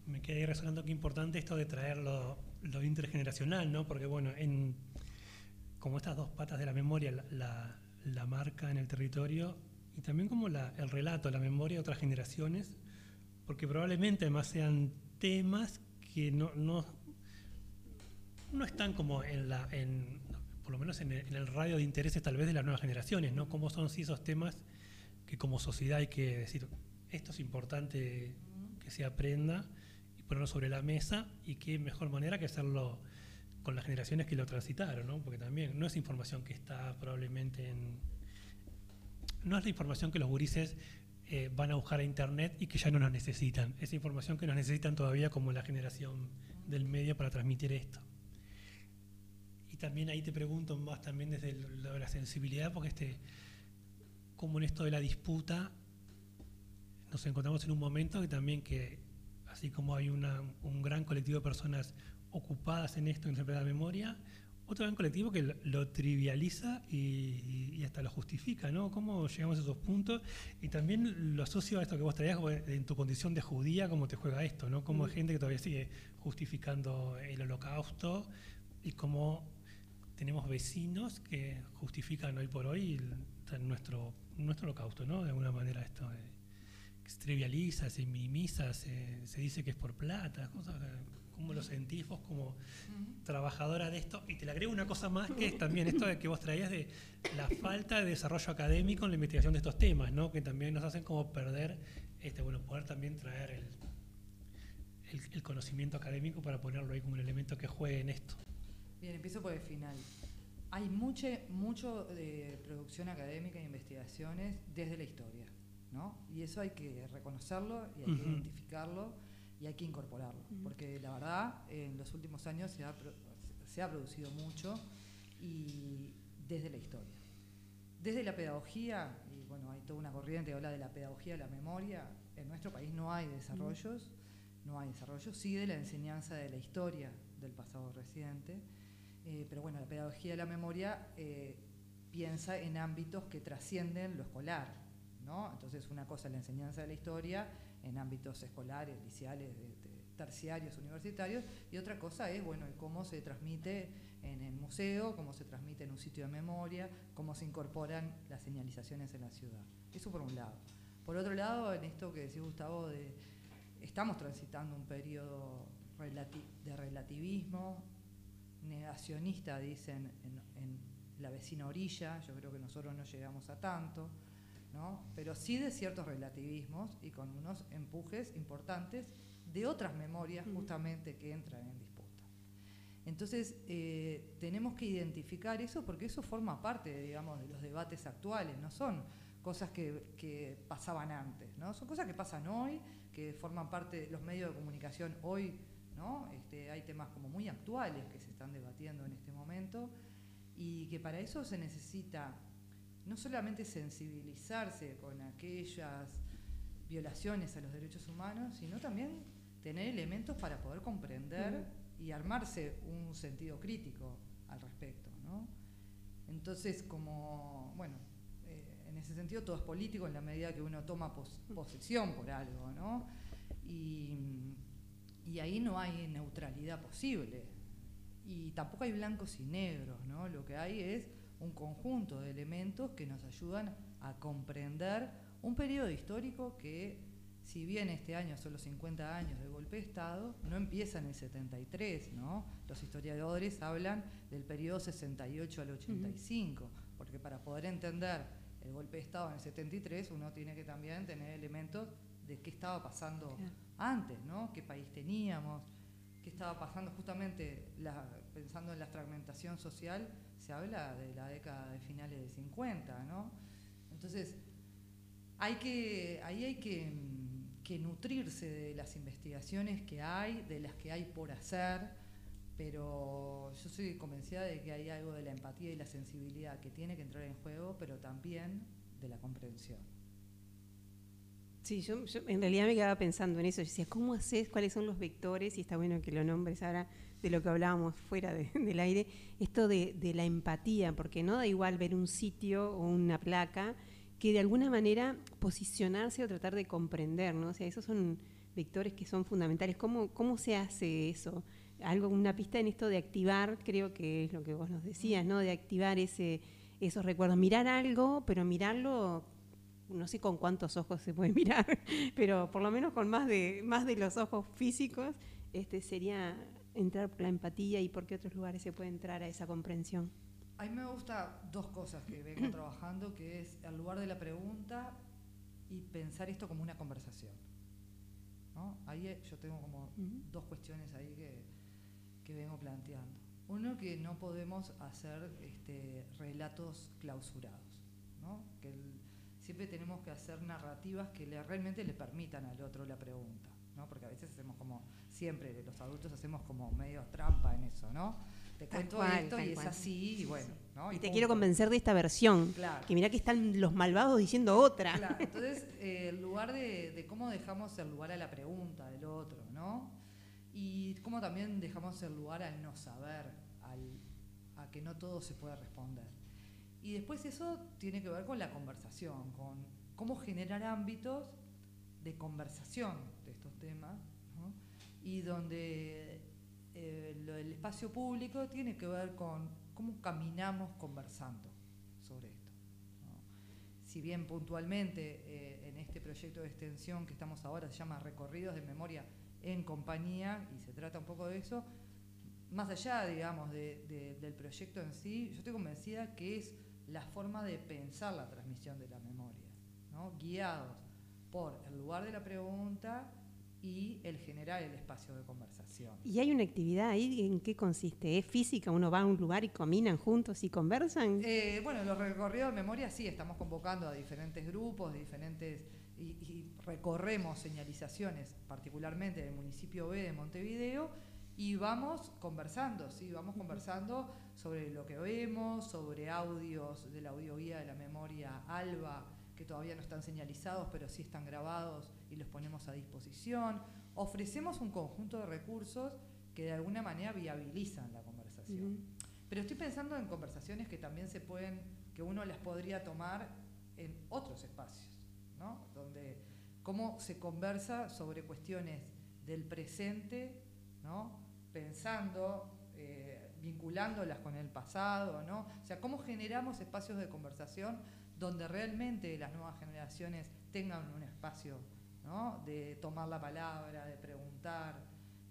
me quedé resonando que importante esto de traer lo, intergeneracional, ¿no? Porque bueno, en como estas dos patas de la memoria, la, marca en el territorio y también como el relato, la memoria de otras generaciones, porque probablemente además sean temas que no, no, no están como en la, en, por lo menos en el, radio de intereses tal vez de las nuevas generaciones, ¿no? Cómo son sí esos temas que como sociedad hay que decir, esto es importante que se aprenda ponerlo sobre la mesa y qué mejor manera que hacerlo con las generaciones que lo transitaron, ¿no? Porque también no es información que está probablemente en... No es la información que los gurises eh, van a buscar a internet y que ya no nos necesitan. Es información que nos necesitan todavía como la generación del medio para transmitir esto. Y también ahí te pregunto más también desde el- de la sensibilidad, porque este, como en esto de la disputa, nos encontramos en un momento que también que, así como hay una- un gran colectivo de personas ocupadas en esto, en siempre la memoria, otro gran colectivo que lo, lo trivializa y, y hasta lo justifica, ¿no? ¿Cómo llegamos a esos puntos? Y también lo asocio a esto que vos traías, en tu condición de judía, cómo te juega esto, ¿no? Cómo hay Mm. gente que todavía sigue justificando el holocausto y cómo tenemos vecinos que justifican hoy por hoy el- nuestro, nuestro holocausto, ¿no? De alguna manera esto se trivializa, se minimiza, se, se dice que es por plata, cosas como lo sentís vos como trabajadora de esto. Y te le agrego una cosa más que es también esto de que vos traías de la falta de desarrollo académico en la investigación de estos temas, ¿no? Que también nos hacen como perder, este, bueno, poder también traer el, el, el conocimiento académico para ponerlo ahí como un elemento que juegue en esto. Bien, empiezo por el final. Hay mucho, mucho de producción académica e investigaciones desde la historia, ¿no? Y eso hay que reconocerlo y hay que identificarlo y hay que incorporarlo, porque la verdad en los últimos años se ha, se ha producido mucho y desde la historia. desde la pedagogía, y bueno, hay toda una corriente que habla de la pedagogía de la memoria, en nuestro país no hay desarrollos, no hay desarrollos, sí de la enseñanza de la historia del pasado reciente, eh, pero bueno, la pedagogía de la memoria eh, piensa en ámbitos que trascienden lo escolar, ¿no? Entonces una cosa es la enseñanza de la historia en ámbitos escolares, liceales, terciarios, universitarios, y otra cosa es, bueno, cómo se transmite en el museo, cómo se transmite en un sitio de memoria, cómo se incorporan las señalizaciones en la ciudad. Eso por un lado. Por otro lado, en esto que decía Gustavo, de, estamos transitando un periodo de relativismo, negacionista, dicen, en, en la vecina orilla, yo creo que nosotros no llegamos a tanto, ¿no? pero sí de ciertos relativismos y con unos empujes importantes de otras memorias justamente que entran en disputa. Entonces, eh, tenemos que identificar eso porque eso forma parte, digamos, de los debates actuales, no son cosas que, que pasaban antes, ¿no? Son cosas que pasan hoy, que forman parte de los medios de comunicación hoy, ¿no? Este, hay temas como muy actuales que se están debatiendo en este momento y que para eso se necesita no solamente sensibilizarse con aquellas violaciones a los derechos humanos, sino también tener elementos para poder comprender y armarse un sentido crítico al respecto, ¿no? Entonces, como, bueno, eh, en ese sentido todo es político en la medida que uno toma pos- posición por algo, ¿no? Y, y ahí no hay neutralidad posible. Y tampoco hay blancos y negros, ¿no? Lo que hay es un conjunto de elementos que nos ayudan a comprender un periodo histórico que, si bien este año son los 50 años del golpe de Estado, no empieza en el 73, ¿no? Los historiadores hablan del periodo 68 al 85, porque para poder entender el golpe de Estado en el 73 uno tiene que también tener elementos de qué estaba pasando Claro. antes, ¿no? ¿Qué país teníamos? ¿Qué estaba pasando? Justamente la- pensando en la fragmentación social, se habla de la década de finales de 50, ¿no? Entonces, hay que, ahí hay que, mm, que nutrirse de las investigaciones que hay, de las que hay por hacer, pero yo soy convencida de que hay algo de la empatía y la sensibilidad que tiene que entrar en juego, pero también de la comprensión. Sí, yo, en realidad me quedaba pensando en eso. Yo decía, ¿cómo haces? ¿Cuáles son los vectores? Y está bueno que lo nombres ahora de lo que hablábamos fuera de- del aire. Esto de, de la empatía, porque no da igual ver un sitio o una placa que de alguna manera posicionarse o tratar de comprender, ¿no? O sea, esos son vectores que son fundamentales. ¿Cómo, cómo se hace eso? Algo, una pista en esto de activar, creo que es lo que vos nos decías, ¿no? De activar ese, esos recuerdos. Mirar algo, pero mirarlo no sé con cuántos ojos se puede mirar, pero por lo menos con más de, más de los ojos físicos, este sería entrar por la empatía y por qué otros lugares se puede entrar a esa comprensión. A mí me gusta dos cosas que vengo trabajando, que es el lugar de la pregunta y pensar esto como una conversación. ¿no? Ahí eh, yo tengo como Ujú. dos cuestiones ahí que, que vengo planteando. Uno, que no podemos hacer este, relatos clausurados, ¿no? que el- siempre tenemos que hacer narrativas que le, realmente le permitan al otro la pregunta, ¿no? porque a veces hacemos como, siempre los adultos hacemos como medio trampa en eso, ¿no? Te Tal cuento cual, esto y es así, y bueno, ¿no? Y te punto. quiero convencer de esta versión, Claro. que mirá que están los malvados diciendo otra. Claro, entonces, eh, el lugar de, de cómo dejamos el lugar a la pregunta del otro, ¿no? Y cómo también dejamos el lugar al no saber, al, a que no todo se puede responder. Y después eso tiene que ver con la conversación, con cómo generar ámbitos de conversación de estos temas, y donde eh, del espacio público tiene que ver con cómo caminamos conversando sobre esto. Si bien puntualmente eh, en este proyecto de extensión que estamos ahora se llama Recorridos de Memoria en Compañía, y se trata un poco de eso, más allá, digamos, de- del proyecto en sí, yo estoy convencida que es la forma de pensar la transmisión de la memoria, ¿no? guiados por el lugar de la pregunta y el generar el espacio de conversación. ¿Y hay una actividad ahí? ¿En qué consiste? ¿Es física? ¿Uno va a un lugar y caminan juntos y conversan? Eh, bueno, los recorridos de memoria sí, estamos convocando a diferentes grupos, de diferentes y, y recorremos señalizaciones, particularmente del municipio B de Montevideo, Y vamos conversando, sí, vamos conversando sobre lo que vemos, sobre audios de la audioguía de la memoria ALBA, que todavía no están señalizados, pero sí están grabados y los ponemos a disposición. Ofrecemos un conjunto de recursos que de alguna manera viabilizan la conversación. Pero estoy pensando en conversaciones que también se pueden, que uno las podría tomar en otros espacios, ¿no? Donde cómo se conversa sobre cuestiones del presente, ¿no? Pensando, eh, vinculándolas con el pasado, ¿no? O sea, cómo generamos espacios de conversación donde realmente las nuevas generaciones tengan un espacio, ¿no? De tomar la palabra, de preguntar,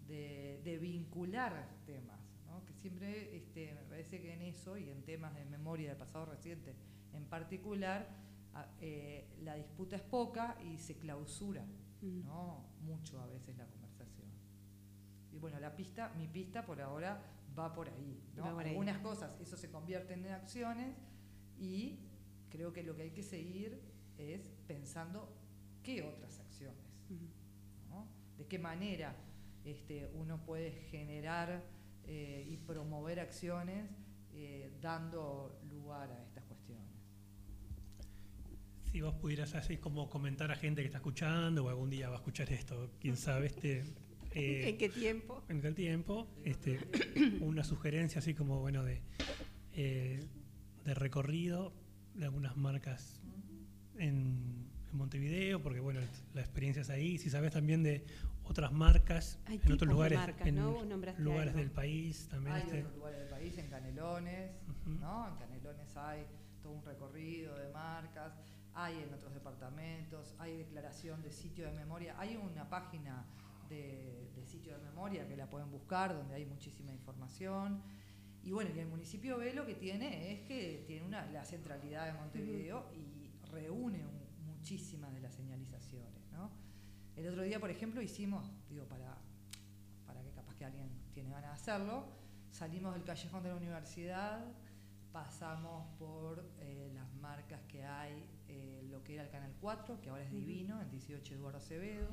de, de vincular temas, ¿no? que siempre este, me parece que en eso y en temas de memoria del pasado reciente en particular, a- eh, la disputa es poca y se clausura Mm. ¿no? mucho a veces la conversación. Y bueno, la pista, mi pista por ahora va por ahí. ¿no? Va por ahí. Algunas cosas, eso se convierten en acciones y creo que lo que hay que seguir es pensando qué otras acciones. De qué manera este, uno puede generar eh, y promover acciones eh, dando lugar a estas cuestiones. Si vos pudieras así como comentar a gente que está escuchando o algún día va a escuchar esto, quién sabe, este, eh, ¿En qué tiempo? en qué tiempo, este, una sugerencia así como, bueno, de, eh, de recorrido de algunas marcas en, en Montevideo, porque bueno, la experiencia es ahí, si sabes también de otras marcas Hay en otros lugares, marcas, lugares algo. del país también. Hay este, en otros lugares del país, en Canelones. ¿no? En Canelones hay todo un recorrido de marcas, hay en otros departamentos, hay declaración de sitio de memoria, hay una página de, de sitio de memoria que la pueden buscar, donde hay muchísima información. Y bueno, y el municipio B lo que tiene es que tiene una, la centralidad de Montevideo y reúne un- muchísimas de las señalizaciones, ¿no? El otro día, por ejemplo, hicimos, digo, para, para que capaz que alguien tiene ganas de hacerlo, salimos del callejón de la universidad, pasamos por eh, las marcas que hay, eh, lo que era el Canal 4, que ahora es divino, el 18 Eduardo Acevedo,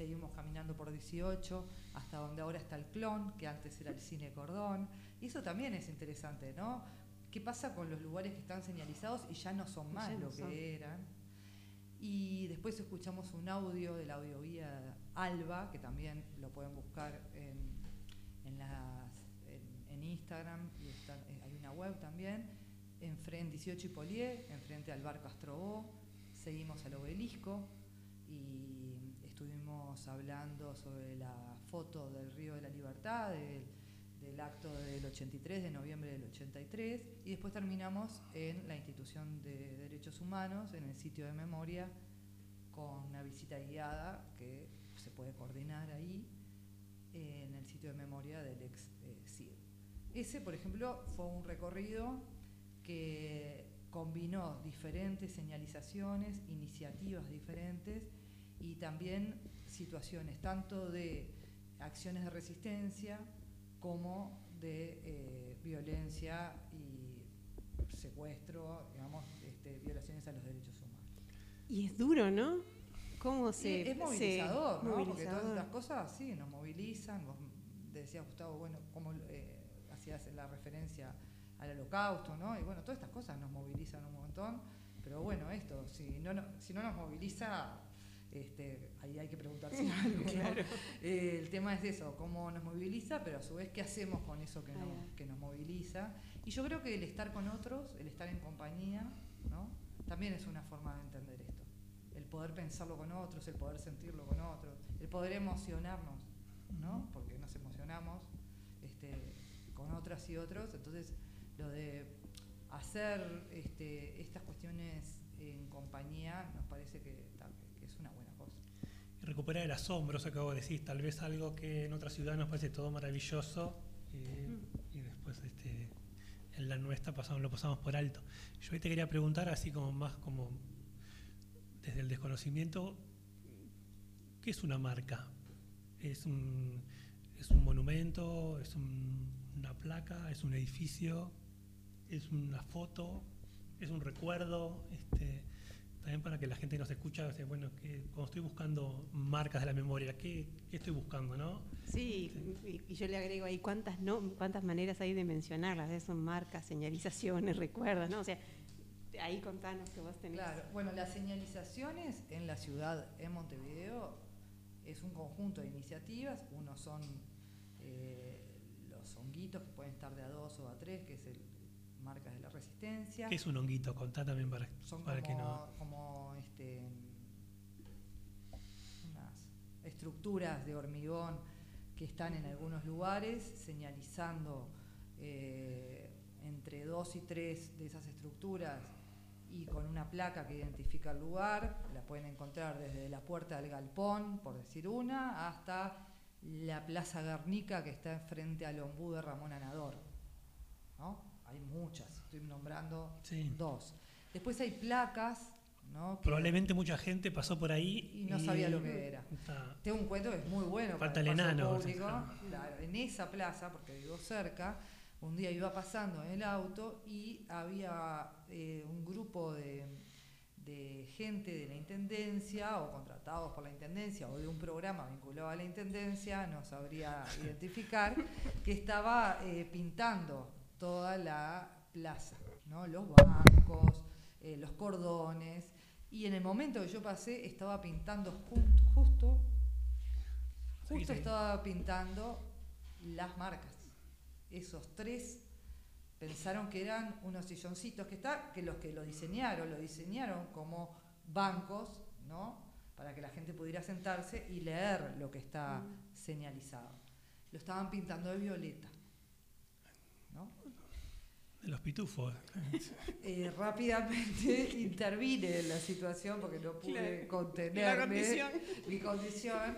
seguimos caminando por 18, hasta donde ahora está el clon, que antes era el cine Cordón, y eso también es interesante, ¿no? ¿Qué pasa con los lugares que están señalizados y ya no son más no lo que eran? Y después escuchamos un audio de la audioguía Alba, que también lo pueden buscar en, en, las, en, en Instagram, y están- eh, hay una web también, en frente 18 y Polié, enfrente al bar Castrobó, seguimos al obelisco estuvimos hablando sobre la foto del Río de la Libertad, del, del acto del 83, de noviembre del 83, y después terminamos en la institución de derechos humanos, en el sitio de memoria, con una visita guiada que se puede coordinar ahí, en el sitio de memoria del ex eh, CID. Ese, por ejemplo, fue un recorrido que combinó diferentes señalizaciones, iniciativas diferentes y también situaciones tanto de acciones de resistencia como de eh, violencia y secuestro, digamos, este, violaciones a los derechos humanos. Y es duro, ¿no? ¿Cómo se...? Es se- movilizador, ¿no? Porque todas estas cosas sí nos movilizan. Vos decías, Gustavo, bueno, cómo eh, hacías la referencia al holocausto, ¿no? Y bueno, todas estas cosas nos movilizan un montón. Pero bueno, esto, si no, no- si no nos moviliza, este, ahí hay que preguntarse algo, ¿no? Eh, el tema es eso, cómo nos moviliza, pero a su vez, ¿qué hacemos con eso que, va. que nos moviliza? Y yo creo que el estar con otros, el estar en compañía, ¿no? También es una forma de entender esto. El poder pensarlo con otros, el poder sentirlo con otros, el poder emocionarnos, ¿no? Porque nos emocionamos este, con otras y otros. Entonces, lo de hacer este, estas cuestiones en compañía nos parece que es una buena cosa. Y recuperar el asombro, eso que vos decís, tal vez algo que en otra ciudad nos parece todo maravilloso eh, y después este, en la nuestra pasamos, lo pasamos por alto. Yo ahí te quería preguntar, así como más como desde el desconocimiento, ¿qué es una marca? ¿Es un, es un monumento? ¿Es un- una placa? ¿Es un edificio? ¿Es una foto? ¿Es un recuerdo? Este, también para que la gente que nos escucha, o sea, bueno, que cuando estoy buscando marcas de la memoria, ¿qué, qué estoy buscando, no? Sí, y, y yo le agrego ahí cuántas no, cuántas maneras hay de mencionarlas, ¿eh? son marcas, señalizaciones, recuerdos, ¿no? O sea, ahí contanos que vos tenés. Claro, bueno, las señalizaciones en la ciudad, en Montevideo, es un conjunto de iniciativas. Uno son eh, los honguitos que pueden estar de a dos o a tres, que es el marcas de la resistencia. ¿Qué es un honguito? Contá también para, Son para como, que no. como, este, unas estructuras de hormigón que están en algunos lugares señalizando eh, entre dos y tres de esas estructuras y con una placa que identifica el lugar. La pueden encontrar desde la puerta del galpón, por decir una, hasta la Plaza Guernica que está frente al ombú de Ramón Anador. ¿no? Hay muchas, estoy nombrando Sí. dos. Después hay placas, ¿no? Probablemente mucha gente pasó por ahí Y no sabía lo que era. Está- tengo un cuento que es muy bueno Falta para el enano, público. Claro, en esa plaza, porque vivo cerca, un día iba pasando en el auto y había eh, un grupo de, de gente de la intendencia o contratados por la intendencia o de un programa vinculado a la intendencia, no sabría identificar, que estaba eh, pintando toda la plaza, ¿no? los bancos, eh, los cordones. Y en el momento que yo pasé, estaba pintando justo, Sí, justo sí. estaba pintando las marcas. Esos tres pensaron que eran unos silloncitos que está, que los que lo diseñaron, lo diseñaron como bancos, ¿no? Para que la gente pudiera sentarse y leer lo que está señalizado. Lo estaban pintando de violeta. ¿no? De los pitufos. Eh, rápidamente intervine en la situación porque no pude Claro. contenerme condición. mi condición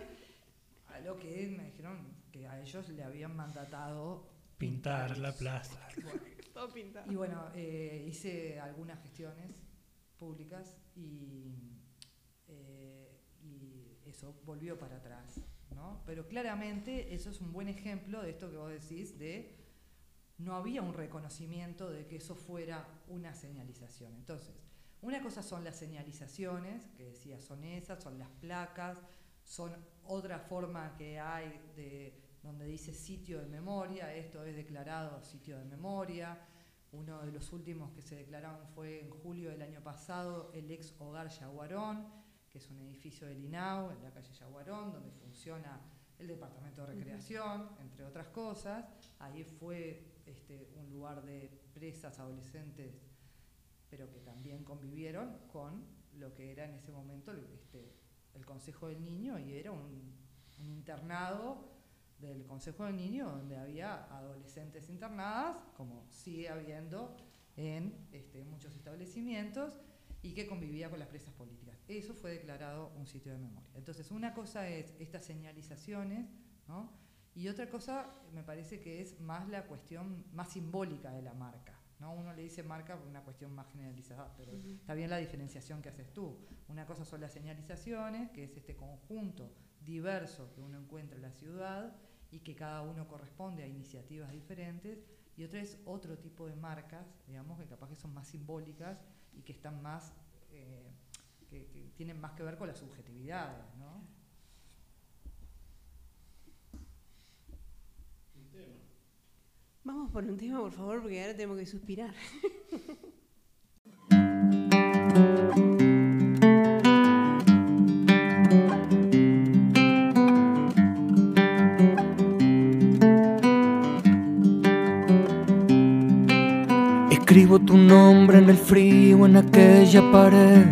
a lo que me dijeron que a ellos le habían mandatado Pintar la plaza. Todo pintado. Y bueno, eh, hice algunas gestiones públicas y, eh, y eso volvió para atrás. ¿no? Pero claramente eso es un buen ejemplo de esto que vos decís de no había un reconocimiento de que eso fuera una señalización. Entonces, una cosa son las señalizaciones, que decía, son esas, son las placas, son otra forma que hay de donde dice sitio de memoria, esto es declarado sitio de memoria. Uno de los últimos que se declararon fue en julio del año pasado el ex hogar Yaguarón, que es un edificio del INAU en la calle Yaguarón, donde funciona el departamento de recreación, entre otras cosas. Ahí fue este, un lugar de presas adolescentes, pero que también convivieron con lo que era en ese momento este, el Consejo del Niño y era un, un internado del Consejo del Niño donde había adolescentes internadas, como sigue habiendo en este, muchos establecimientos, y que convivía con las presas políticas. Eso fue declarado un sitio de memoria. Entonces, una cosa es estas señalizaciones, ¿no? Y otra cosa me parece que es más la cuestión más simbólica de la marca. ¿no? Uno le dice marca por una cuestión más generalizada, pero está bien la diferenciación que haces tú. Una cosa son las señalizaciones, que es este conjunto diverso que uno encuentra en la ciudad y que cada uno corresponde a iniciativas diferentes, y otra es otro tipo de marcas, digamos, que capaz que son más simbólicas y que están más, eh, que, que tienen más que ver con las subjetividades, ¿no? Vamos por un tema, por favor, porque ahora tenemos que suspirar. Escribo tu nombre en el frío en aquella pared.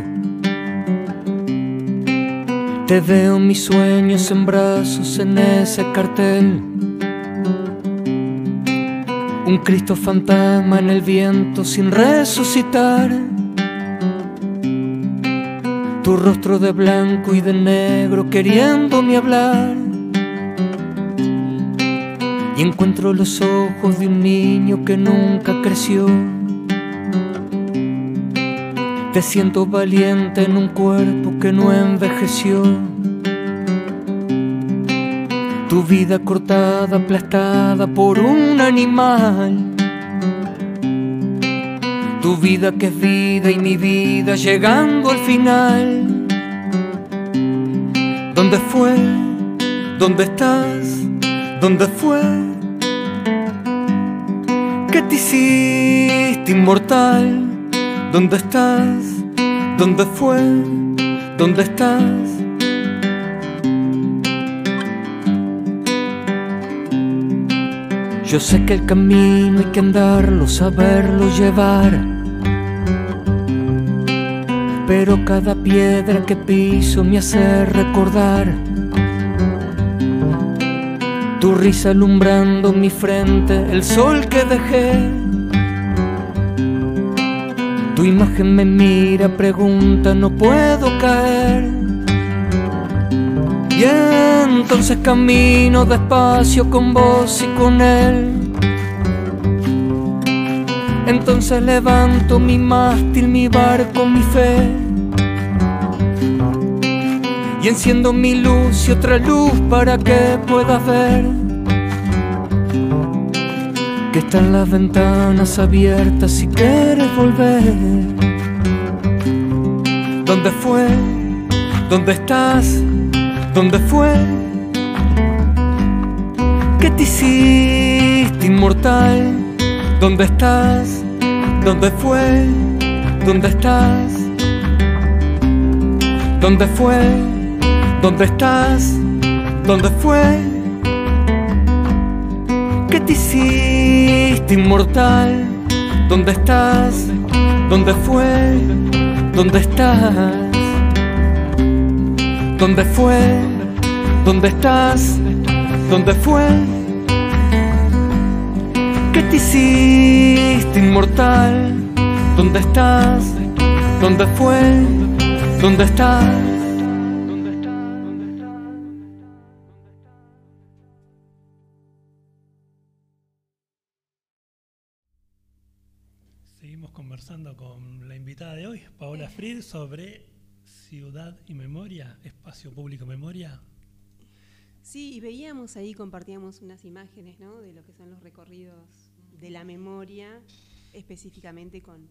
Te veo mis sueños en brazos en ese cartel. Un Cristo fantasma en el viento sin resucitar. Tu rostro de blanco y de negro queriéndome hablar. Y encuentro los ojos de un niño que nunca creció. Te siento valiente en un cuerpo que no envejeció. Tu vida cortada, aplastada por un animal. Tu vida que es vida y mi vida llegando al final. ¿Dónde fue? ¿Dónde estás? ¿Dónde fue? ¿Qué te hiciste inmortal? ¿Dónde estás? ¿Dónde fue? ¿Dónde estás? Yo sé que el camino hay que andarlo, saberlo llevar. Pero cada piedra que piso me hace recordar tu risa alumbrando mi frente, el sol que dejé. Tu imagen me mira, pregunta, no puedo caer. Y entonces camino despacio con vos y con él. Entonces levanto mi mástil, mi barco, mi fe. Y enciendo mi luz y otra luz para que puedas ver que están las ventanas abiertas si quieres volver. ¿Dónde fue? ¿Dónde estás? ¿Dónde fue? ¿Qué te hiciste inmortal? ¿Dónde estás? ¿Dónde fue? ¿Dónde estás? ¿Dónde fue? ¿Dónde estás? ¿Dónde fue? ¿Qué te hiciste inmortal? ¿Dónde estás? ¿Dónde fue? ¿Dónde estás? ¿Dónde fue? ¿Dónde estás? ¿Dónde fue? ¿Qué te hiciste inmortal? ¿Dónde estás? ¿Dónde fue? ¿Dónde estás? Seguimos conversando con la invitada de hoy, Paola Fried, sobre ciudad y memoria, espacio público memoria. Sí, y veíamos ahí, compartíamos unas imágenes ¿no? de lo que son los recorridos de la memoria, específicamente con,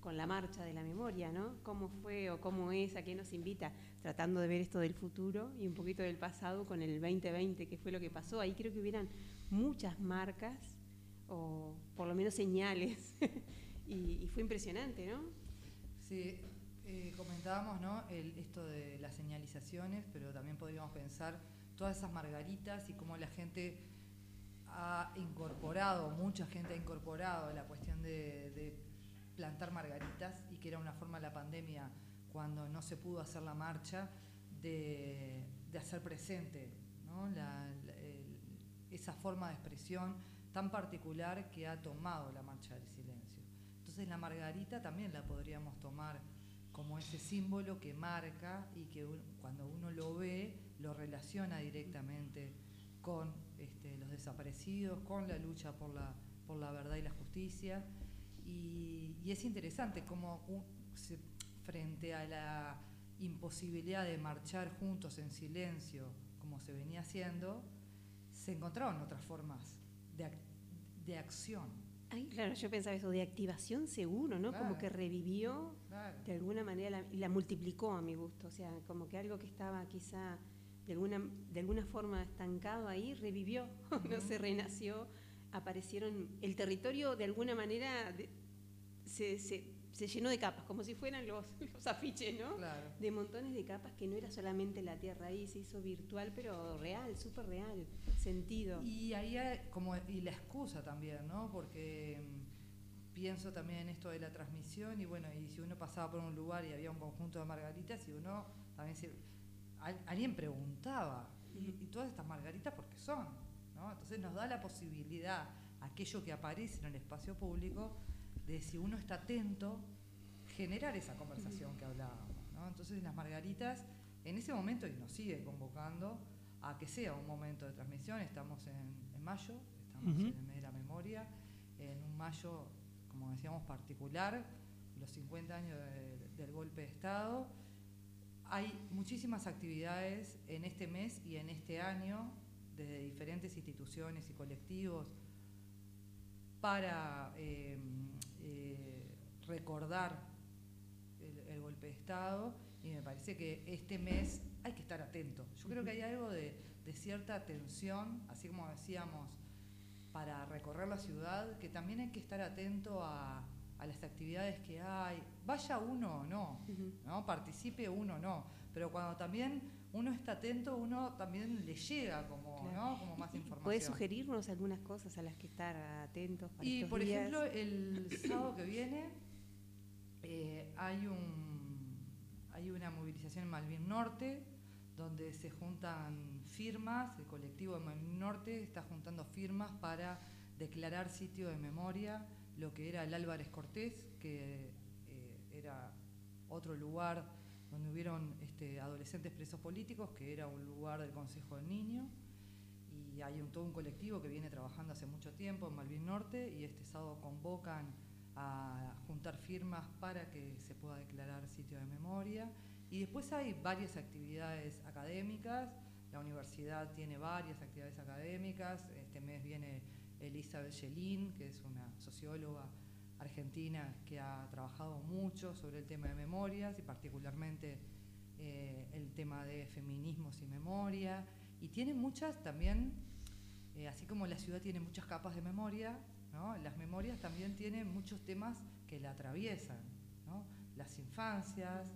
con la marcha de la memoria, ¿no? Cómo fue o cómo es, a qué nos invita, tratando de ver esto del futuro y un poquito del pasado con el 2020, que fue lo que pasó. Ahí creo que hubieran muchas marcas o por lo menos señales. y, y fue impresionante, ¿no? Sí, eh, comentábamos ¿no? El- esto de las señalizaciones, pero también podríamos pensar todas esas margaritas y cómo la gente ha incorporado, mucha gente ha incorporado la cuestión de, plantar margaritas y que era una forma de la pandemia cuando no se pudo hacer la marcha de, de hacer presente ¿no? La- esa forma de expresión tan particular que ha tomado la marcha del silencio. Entonces la margarita también la podríamos tomar como ese símbolo que marca y que cuando uno lo ve lo relaciona directamente con este, los desaparecidos, con la lucha por la, por la verdad y la justicia. Y, es interesante cómo frente a la imposibilidad de marchar juntos en silencio, como se venía haciendo, se encontraron otras formas de, de acción. Ay, claro, yo pensaba eso de activación seguro, ¿no? Como que revivió Claro. de alguna manera la- y la multiplicó a mi gusto. O sea, como que algo que estaba quizá de alguna, de alguna forma estancado ahí, revivió, no se renació, aparecieron, el territorio de alguna manera de- se, se- se llenó de capas, como si fueran los, los afiches, ¿no? Claro. De montones de capas que no era solamente la tierra ahí, se hizo virtual, pero real, súper real, sentido. Y ahí hay como y la excusa también, ¿no? Porque mm, pienso también en esto de la transmisión y bueno, y si uno pasaba por un lugar y había un conjunto de margaritas y uno también se al- alguien preguntaba, ¿y, y todas estas margaritas por qué son? ¿no? Entonces nos da la posibilidad, aquello que aparece en el espacio público, de si uno está atento, generar esa conversación que hablábamos. ¿no? Entonces las margaritas en ese momento y nos sigue convocando a que sea un momento de transmisión. Estamos en, en mayo, estamos en el mes de la memoria, en un mayo, como decíamos, particular, los 50 años de- del golpe de Estado. Hay muchísimas actividades en este mes y en este año desde diferentes instituciones y colectivos para eh, eh, recordar el, el golpe de Estado y me parece que este mes hay que estar atento. Yo creo que hay algo de, de cierta tensión, así como decíamos, para recorrer la ciudad, que también hay que estar atento a, a las actividades que hay, vaya uno o no, ¿no? participe uno o no, pero cuando también uno está atento, uno también le llega como, Claro. ¿no? como más ¿Y- y información. ¿Puedes sugerirnos algunas cosas a las que estar atentos para Y estos por días? ejemplo, el sábado que viene eh, hay un hay una movilización en Malvin Norte donde se juntan firmas, el colectivo de Malvin Norte está juntando firmas para declarar sitio de memoria lo que era el Álvarez Cortés, que eh, era otro lugar donde hubieron este, adolescentes presos políticos, que era un lugar del Consejo del Niño y hay un, todo un colectivo que viene trabajando hace mucho tiempo en Malvin Norte y este sábado convocan a juntar firmas para que se pueda declarar sitio de memoria. Y después hay varias actividades académicas, la universidad tiene varias actividades académicas, este mes viene Elizabeth Yelin, que es una socióloga argentina que ha trabajado mucho sobre el tema de memorias y particularmente eh, el tema de feminismos y memoria. Y tiene muchas también, eh, así como la ciudad tiene muchas capas de memoria, ¿no? las memorias también tienen muchos temas que la atraviesan. ¿no? Las infancias,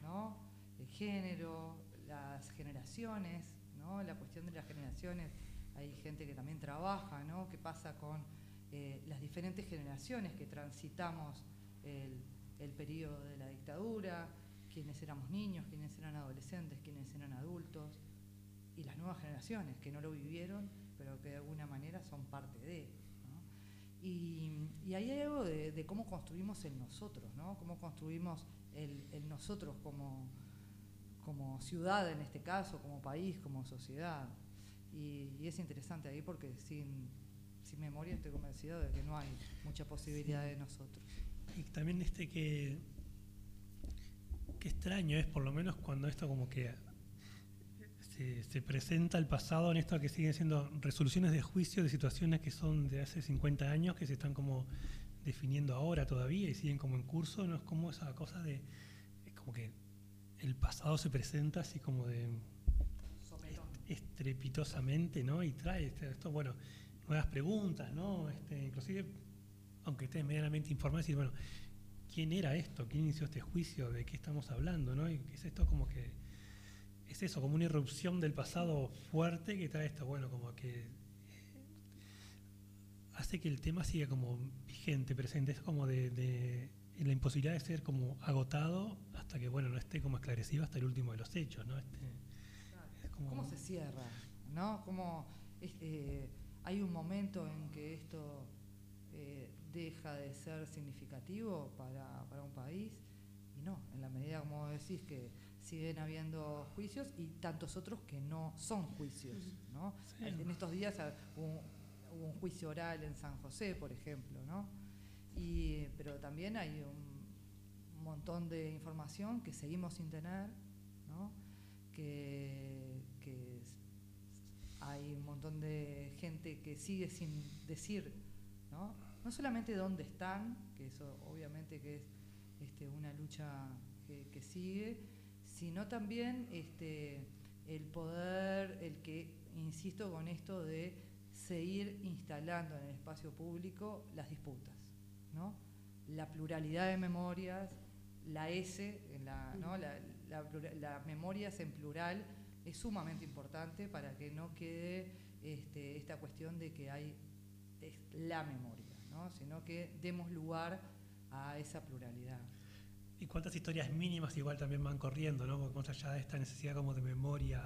¿no? el género, las generaciones, la cuestión de las generaciones. Hay gente que también trabaja, ¿no? ¿Qué pasa con eh, las diferentes generaciones que transitamos el, el periodo de la dictadura? quiénes éramos niños, quiénes eran adolescentes, quiénes eran adultos, y las nuevas generaciones que no lo vivieron, pero que de alguna manera son parte de. ¿no? Y, y ahí hay algo de, cómo construimos el nosotros, ¿no? cómo construimos el, nosotros como, como ciudad en este caso, como país, como sociedad. Y es interesante ahí porque sin, sin memoria estoy convencido de que no hay mucha posibilidad de nosotros. Y también este que. Qué extraño es, por lo menos cuando esto como que se, se presenta el pasado en esto que siguen siendo resoluciones de juicio de situaciones que son de hace 50 años, que se están como definiendo ahora todavía y siguen como en curso, no es como esa cosa de. Es como que el pasado se presenta así como de. estrepitosamente, ¿no? Y trae este- esto, bueno, nuevas preguntas, ¿no? Este, inclusive, aunque estés medianamente informado, decir, bueno, ¿quién era esto? ¿Quién inició este juicio? ¿De qué estamos hablando? ¿no? Y es esto como que, es eso, como una irrupción del pasado fuerte que trae esto, bueno, como que eh, hace que el tema siga como vigente, presente, es como de, de la imposibilidad de ser como agotado hasta que, bueno, no esté como esclarecido hasta el último de los hechos, ¿no? Este, es como- ¿Cómo se cierra? ¿no? ¿Cómo es- eh, hay un momento en que esto eh, deja de ser significativo para, para un país? Y no, en la medida, como decís, que siguen habiendo juicios y tantos otros que no son juicios. ¿no? Sí. En estos días hubo, hubo un juicio oral en San José, por ejemplo, ¿no? Y, pero también hay un montón de información que seguimos sin tener, ¿no? que, hay un montón de gente que sigue sin decir, ¿no? No solamente dónde están, que eso obviamente que es este, una lucha que, que sigue, sino también este, el poder, el que, insisto con esto de seguir instalando en el espacio público las disputas, ¿no? La pluralidad de memorias, la S, en la, ¿no? la, la las memorias en plural es sumamente importante para que no quede este, esta cuestión de que hay es la memoria, ¿no? sino que demos lugar a esa pluralidad. Y cuántas historias mínimas igual también van corriendo, ¿no? Porque más allá de esta necesidad como de memoria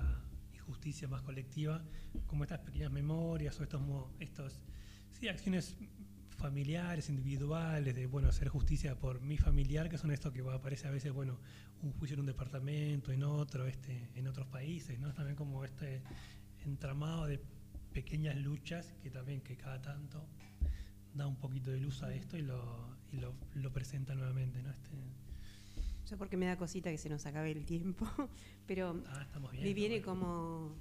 y justicia más colectiva, como estas pequeñas memorias o estos, estos sí, acciones familiares, individuales, de bueno, hacer justicia por mi familiar, que son esto que aparece a veces, bueno, un juicio en un departamento, en otro, este, en otros países, ¿no? También como este entramado de pequeñas luchas que también que cada tanto da un poquito de luz a esto y lo, y lo, lo presenta nuevamente, ¿no? Este, Yo porque me da cosita que se nos acabe el tiempo, pero ah, bien. me viene como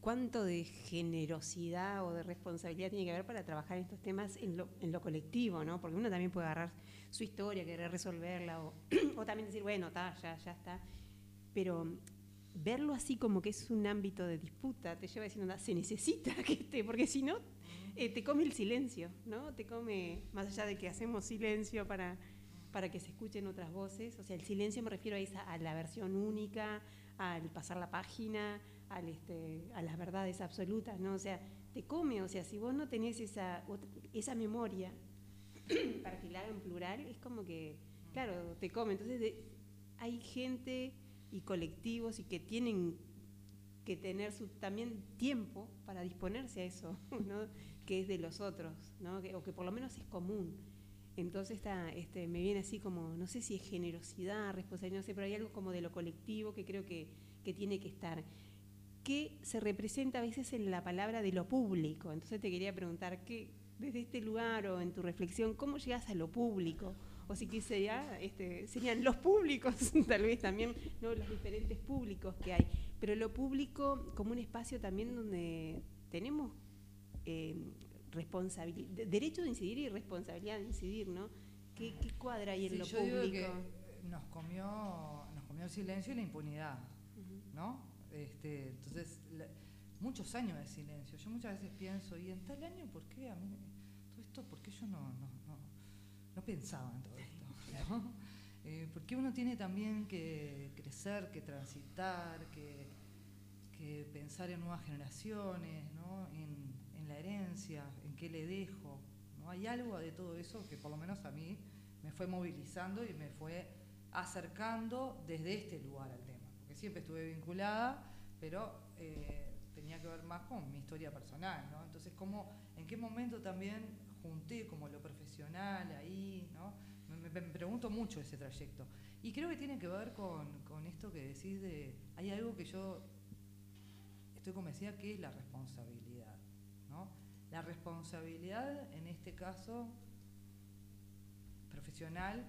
cuánto de generosidad o de responsabilidad tiene que haber para trabajar estos temas en lo, en lo colectivo, ¿no? Porque uno también puede agarrar su historia, querer resolverla, o, o también decir, bueno, ta, ya, ya está. Pero verlo así como que es un ámbito de disputa te lleva "Anda, se necesita que esté, porque si no, eh, te come el silencio, ¿no? Te come, más allá de que hacemos silencio para, para que se escuchen otras voces, o sea, el silencio me refiero a, esa, a la versión única, al pasar la página, al, este, a las verdades absolutas, ¿no? O sea, te come, o sea, si vos no tenés esa, esa memoria haga en plural, es como que, claro, te come. Entonces, de- hay gente y colectivos y que tienen que tener su, también tiempo para disponerse a eso, ¿no? que es de los otros, ¿no? que, o que por lo menos es común. Entonces está, este, me viene así como, no sé si es generosidad, responsabilidad, no sé, pero hay algo como de lo colectivo que creo que, que tiene que estar, que se representa a veces en la palabra de lo público. Entonces te quería preguntar, ¿qué, desde este lugar o en tu reflexión, cómo llegas a lo público? O si que sería, este, serían los públicos, tal vez también, ¿no? los diferentes públicos que hay. Pero lo público como un espacio también donde tenemos eh, responsabilidad, de- derecho de incidir y responsabilidad de incidir, ¿no? ¿Qué, qué cuadra ahí en Sí, lo yo público? digo que nos comió, nos comió el silencio y la impunidad, ¿no? Este, entonces, la- muchos años de silencio. Yo muchas veces pienso, ¿y en tal año por qué a mí, todo esto, por qué yo no, no, no, no pensaba en todo esto? ¿no? Eh, porque uno tiene también que crecer, que transitar, que, que pensar en nuevas generaciones, ¿no? en, en la herencia, en qué le dejo. ¿no? Hay algo de todo eso que por lo menos a mí me fue movilizando y me fue acercando desde este lugar al tema. Porque siempre estuve vinculada, pero eh, tenía que ver más con mi historia personal. ¿no? Entonces, ¿cómo, ¿en qué momento también junté como lo profesional ahí? ¿no? Me, me- pregunto mucho ese trayecto. Y creo que tiene que ver con, con esto que decís de, hay algo que yo estoy convencida que es la responsabilidad. ¿no? La responsabilidad, en este caso, profesional,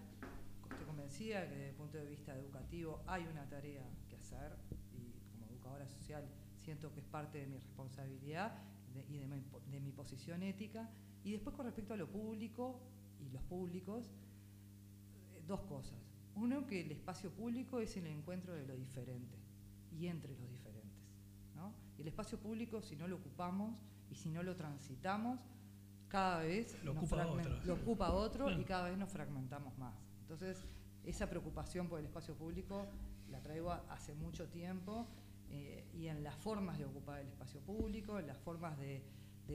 estoy convencida que desde el punto de vista educativo hay una tarea que hacer social siento que es parte de mi responsabilidad de- y de mi, de mi posición ética. Y después con respecto a lo público y los públicos, eh, dos cosas. Uno, que el espacio público es el encuentro de lo diferente y entre los diferentes. ¿no? El espacio público, si no lo ocupamos y si no lo transitamos, cada vez Lo ocupa otro. lo ocupa otro Claro. y cada vez nos fragmentamos más. Entonces, esa preocupación por el espacio público la traigo hace mucho tiempo eh, y en las formas de ocupar el espacio público, en las formas de,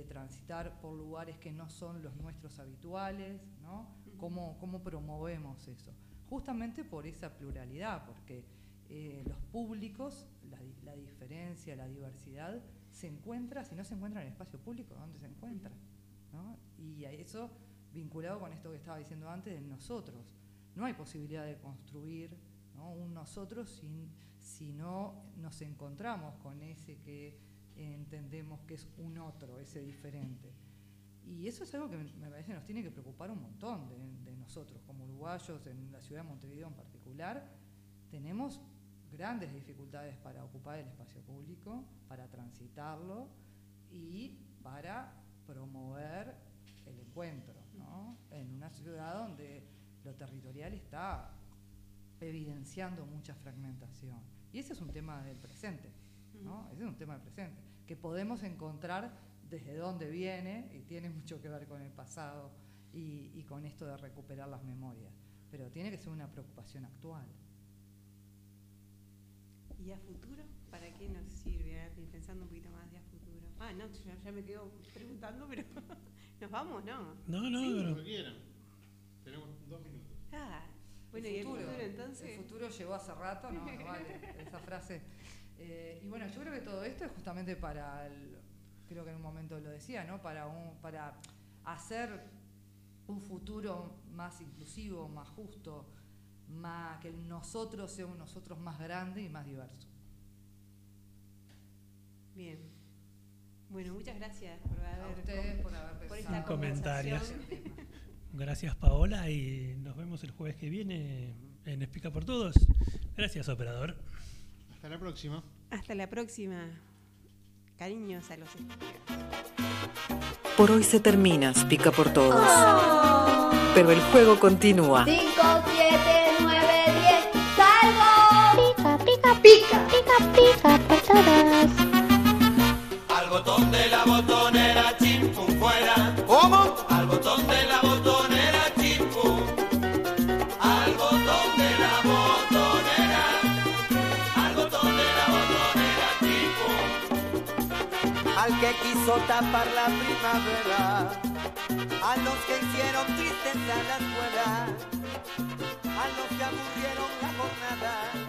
transitar por lugares que no son los nuestros habituales, ¿no? ¿Cómo, cómo promovemos eso? Justamente por esa pluralidad, porque eh, los públicos, la, la diferencia, la diversidad, se encuentra, si no se encuentra en el espacio público, ¿dónde se encuentra? Y eso vinculado con esto que estaba diciendo antes de nosotros. No hay posibilidad de construir un nosotros sin, si no nos encontramos con ese que entendemos que es un otro, ese diferente. Y eso es algo que me parece nos tiene que preocupar un montón de, de nosotros, como uruguayos, en la ciudad de Montevideo en particular. Tenemos grandes dificultades para ocupar el espacio público, para transitarlo y para promover el encuentro, ¿no? En una ciudad donde lo territorial está evidenciando mucha fragmentación. Y ese es un tema del presente, ¿no? Ese es un tema del presente, que podemos encontrar desde dónde viene y tiene mucho que ver con el pasado y, y con esto de recuperar las memorias. Pero tiene que ser una preocupación actual. ¿Y a futuro? ¿Para qué nos sirve? Ahora estoy pensando un poquito más de a futuro. Ah, no, ya, ya me quedo preguntando, pero nos vamos, ¿no? No, no, Sí. pero-. Tenemos dos minutos. Ah, bueno, ¿y el futuro entonces? El futuro llegó hace rato, no, no vale esa frase. Eh, y bueno, yo creo que todo esto es justamente para, el- creo que en un momento lo decía, ¿no? Para, un, para hacer un futuro más inclusivo, más justo, más, que el nosotros sea un nosotros más grande y más diverso. Bien. Bueno, muchas gracias por haber, ustedes por haber por pensado esta comentarios. conversación. Gracias Paola y nos vemos el jueves que viene en Explica por Todos. Gracias operador. Hasta la próxima. Hasta la próxima. Cariños a los. Por hoy se termina, pica por todos. Pero el juego continúa. 5, 7, 9, 10, ¡salgo! Pica, pica, pica, pica, pica por todos. Al botón de la botonera, chimpum fuera. ¿Cómo? quiso tapar la primavera, a los que hicieron tristeza la escuela, a los que aburrieron la jornada.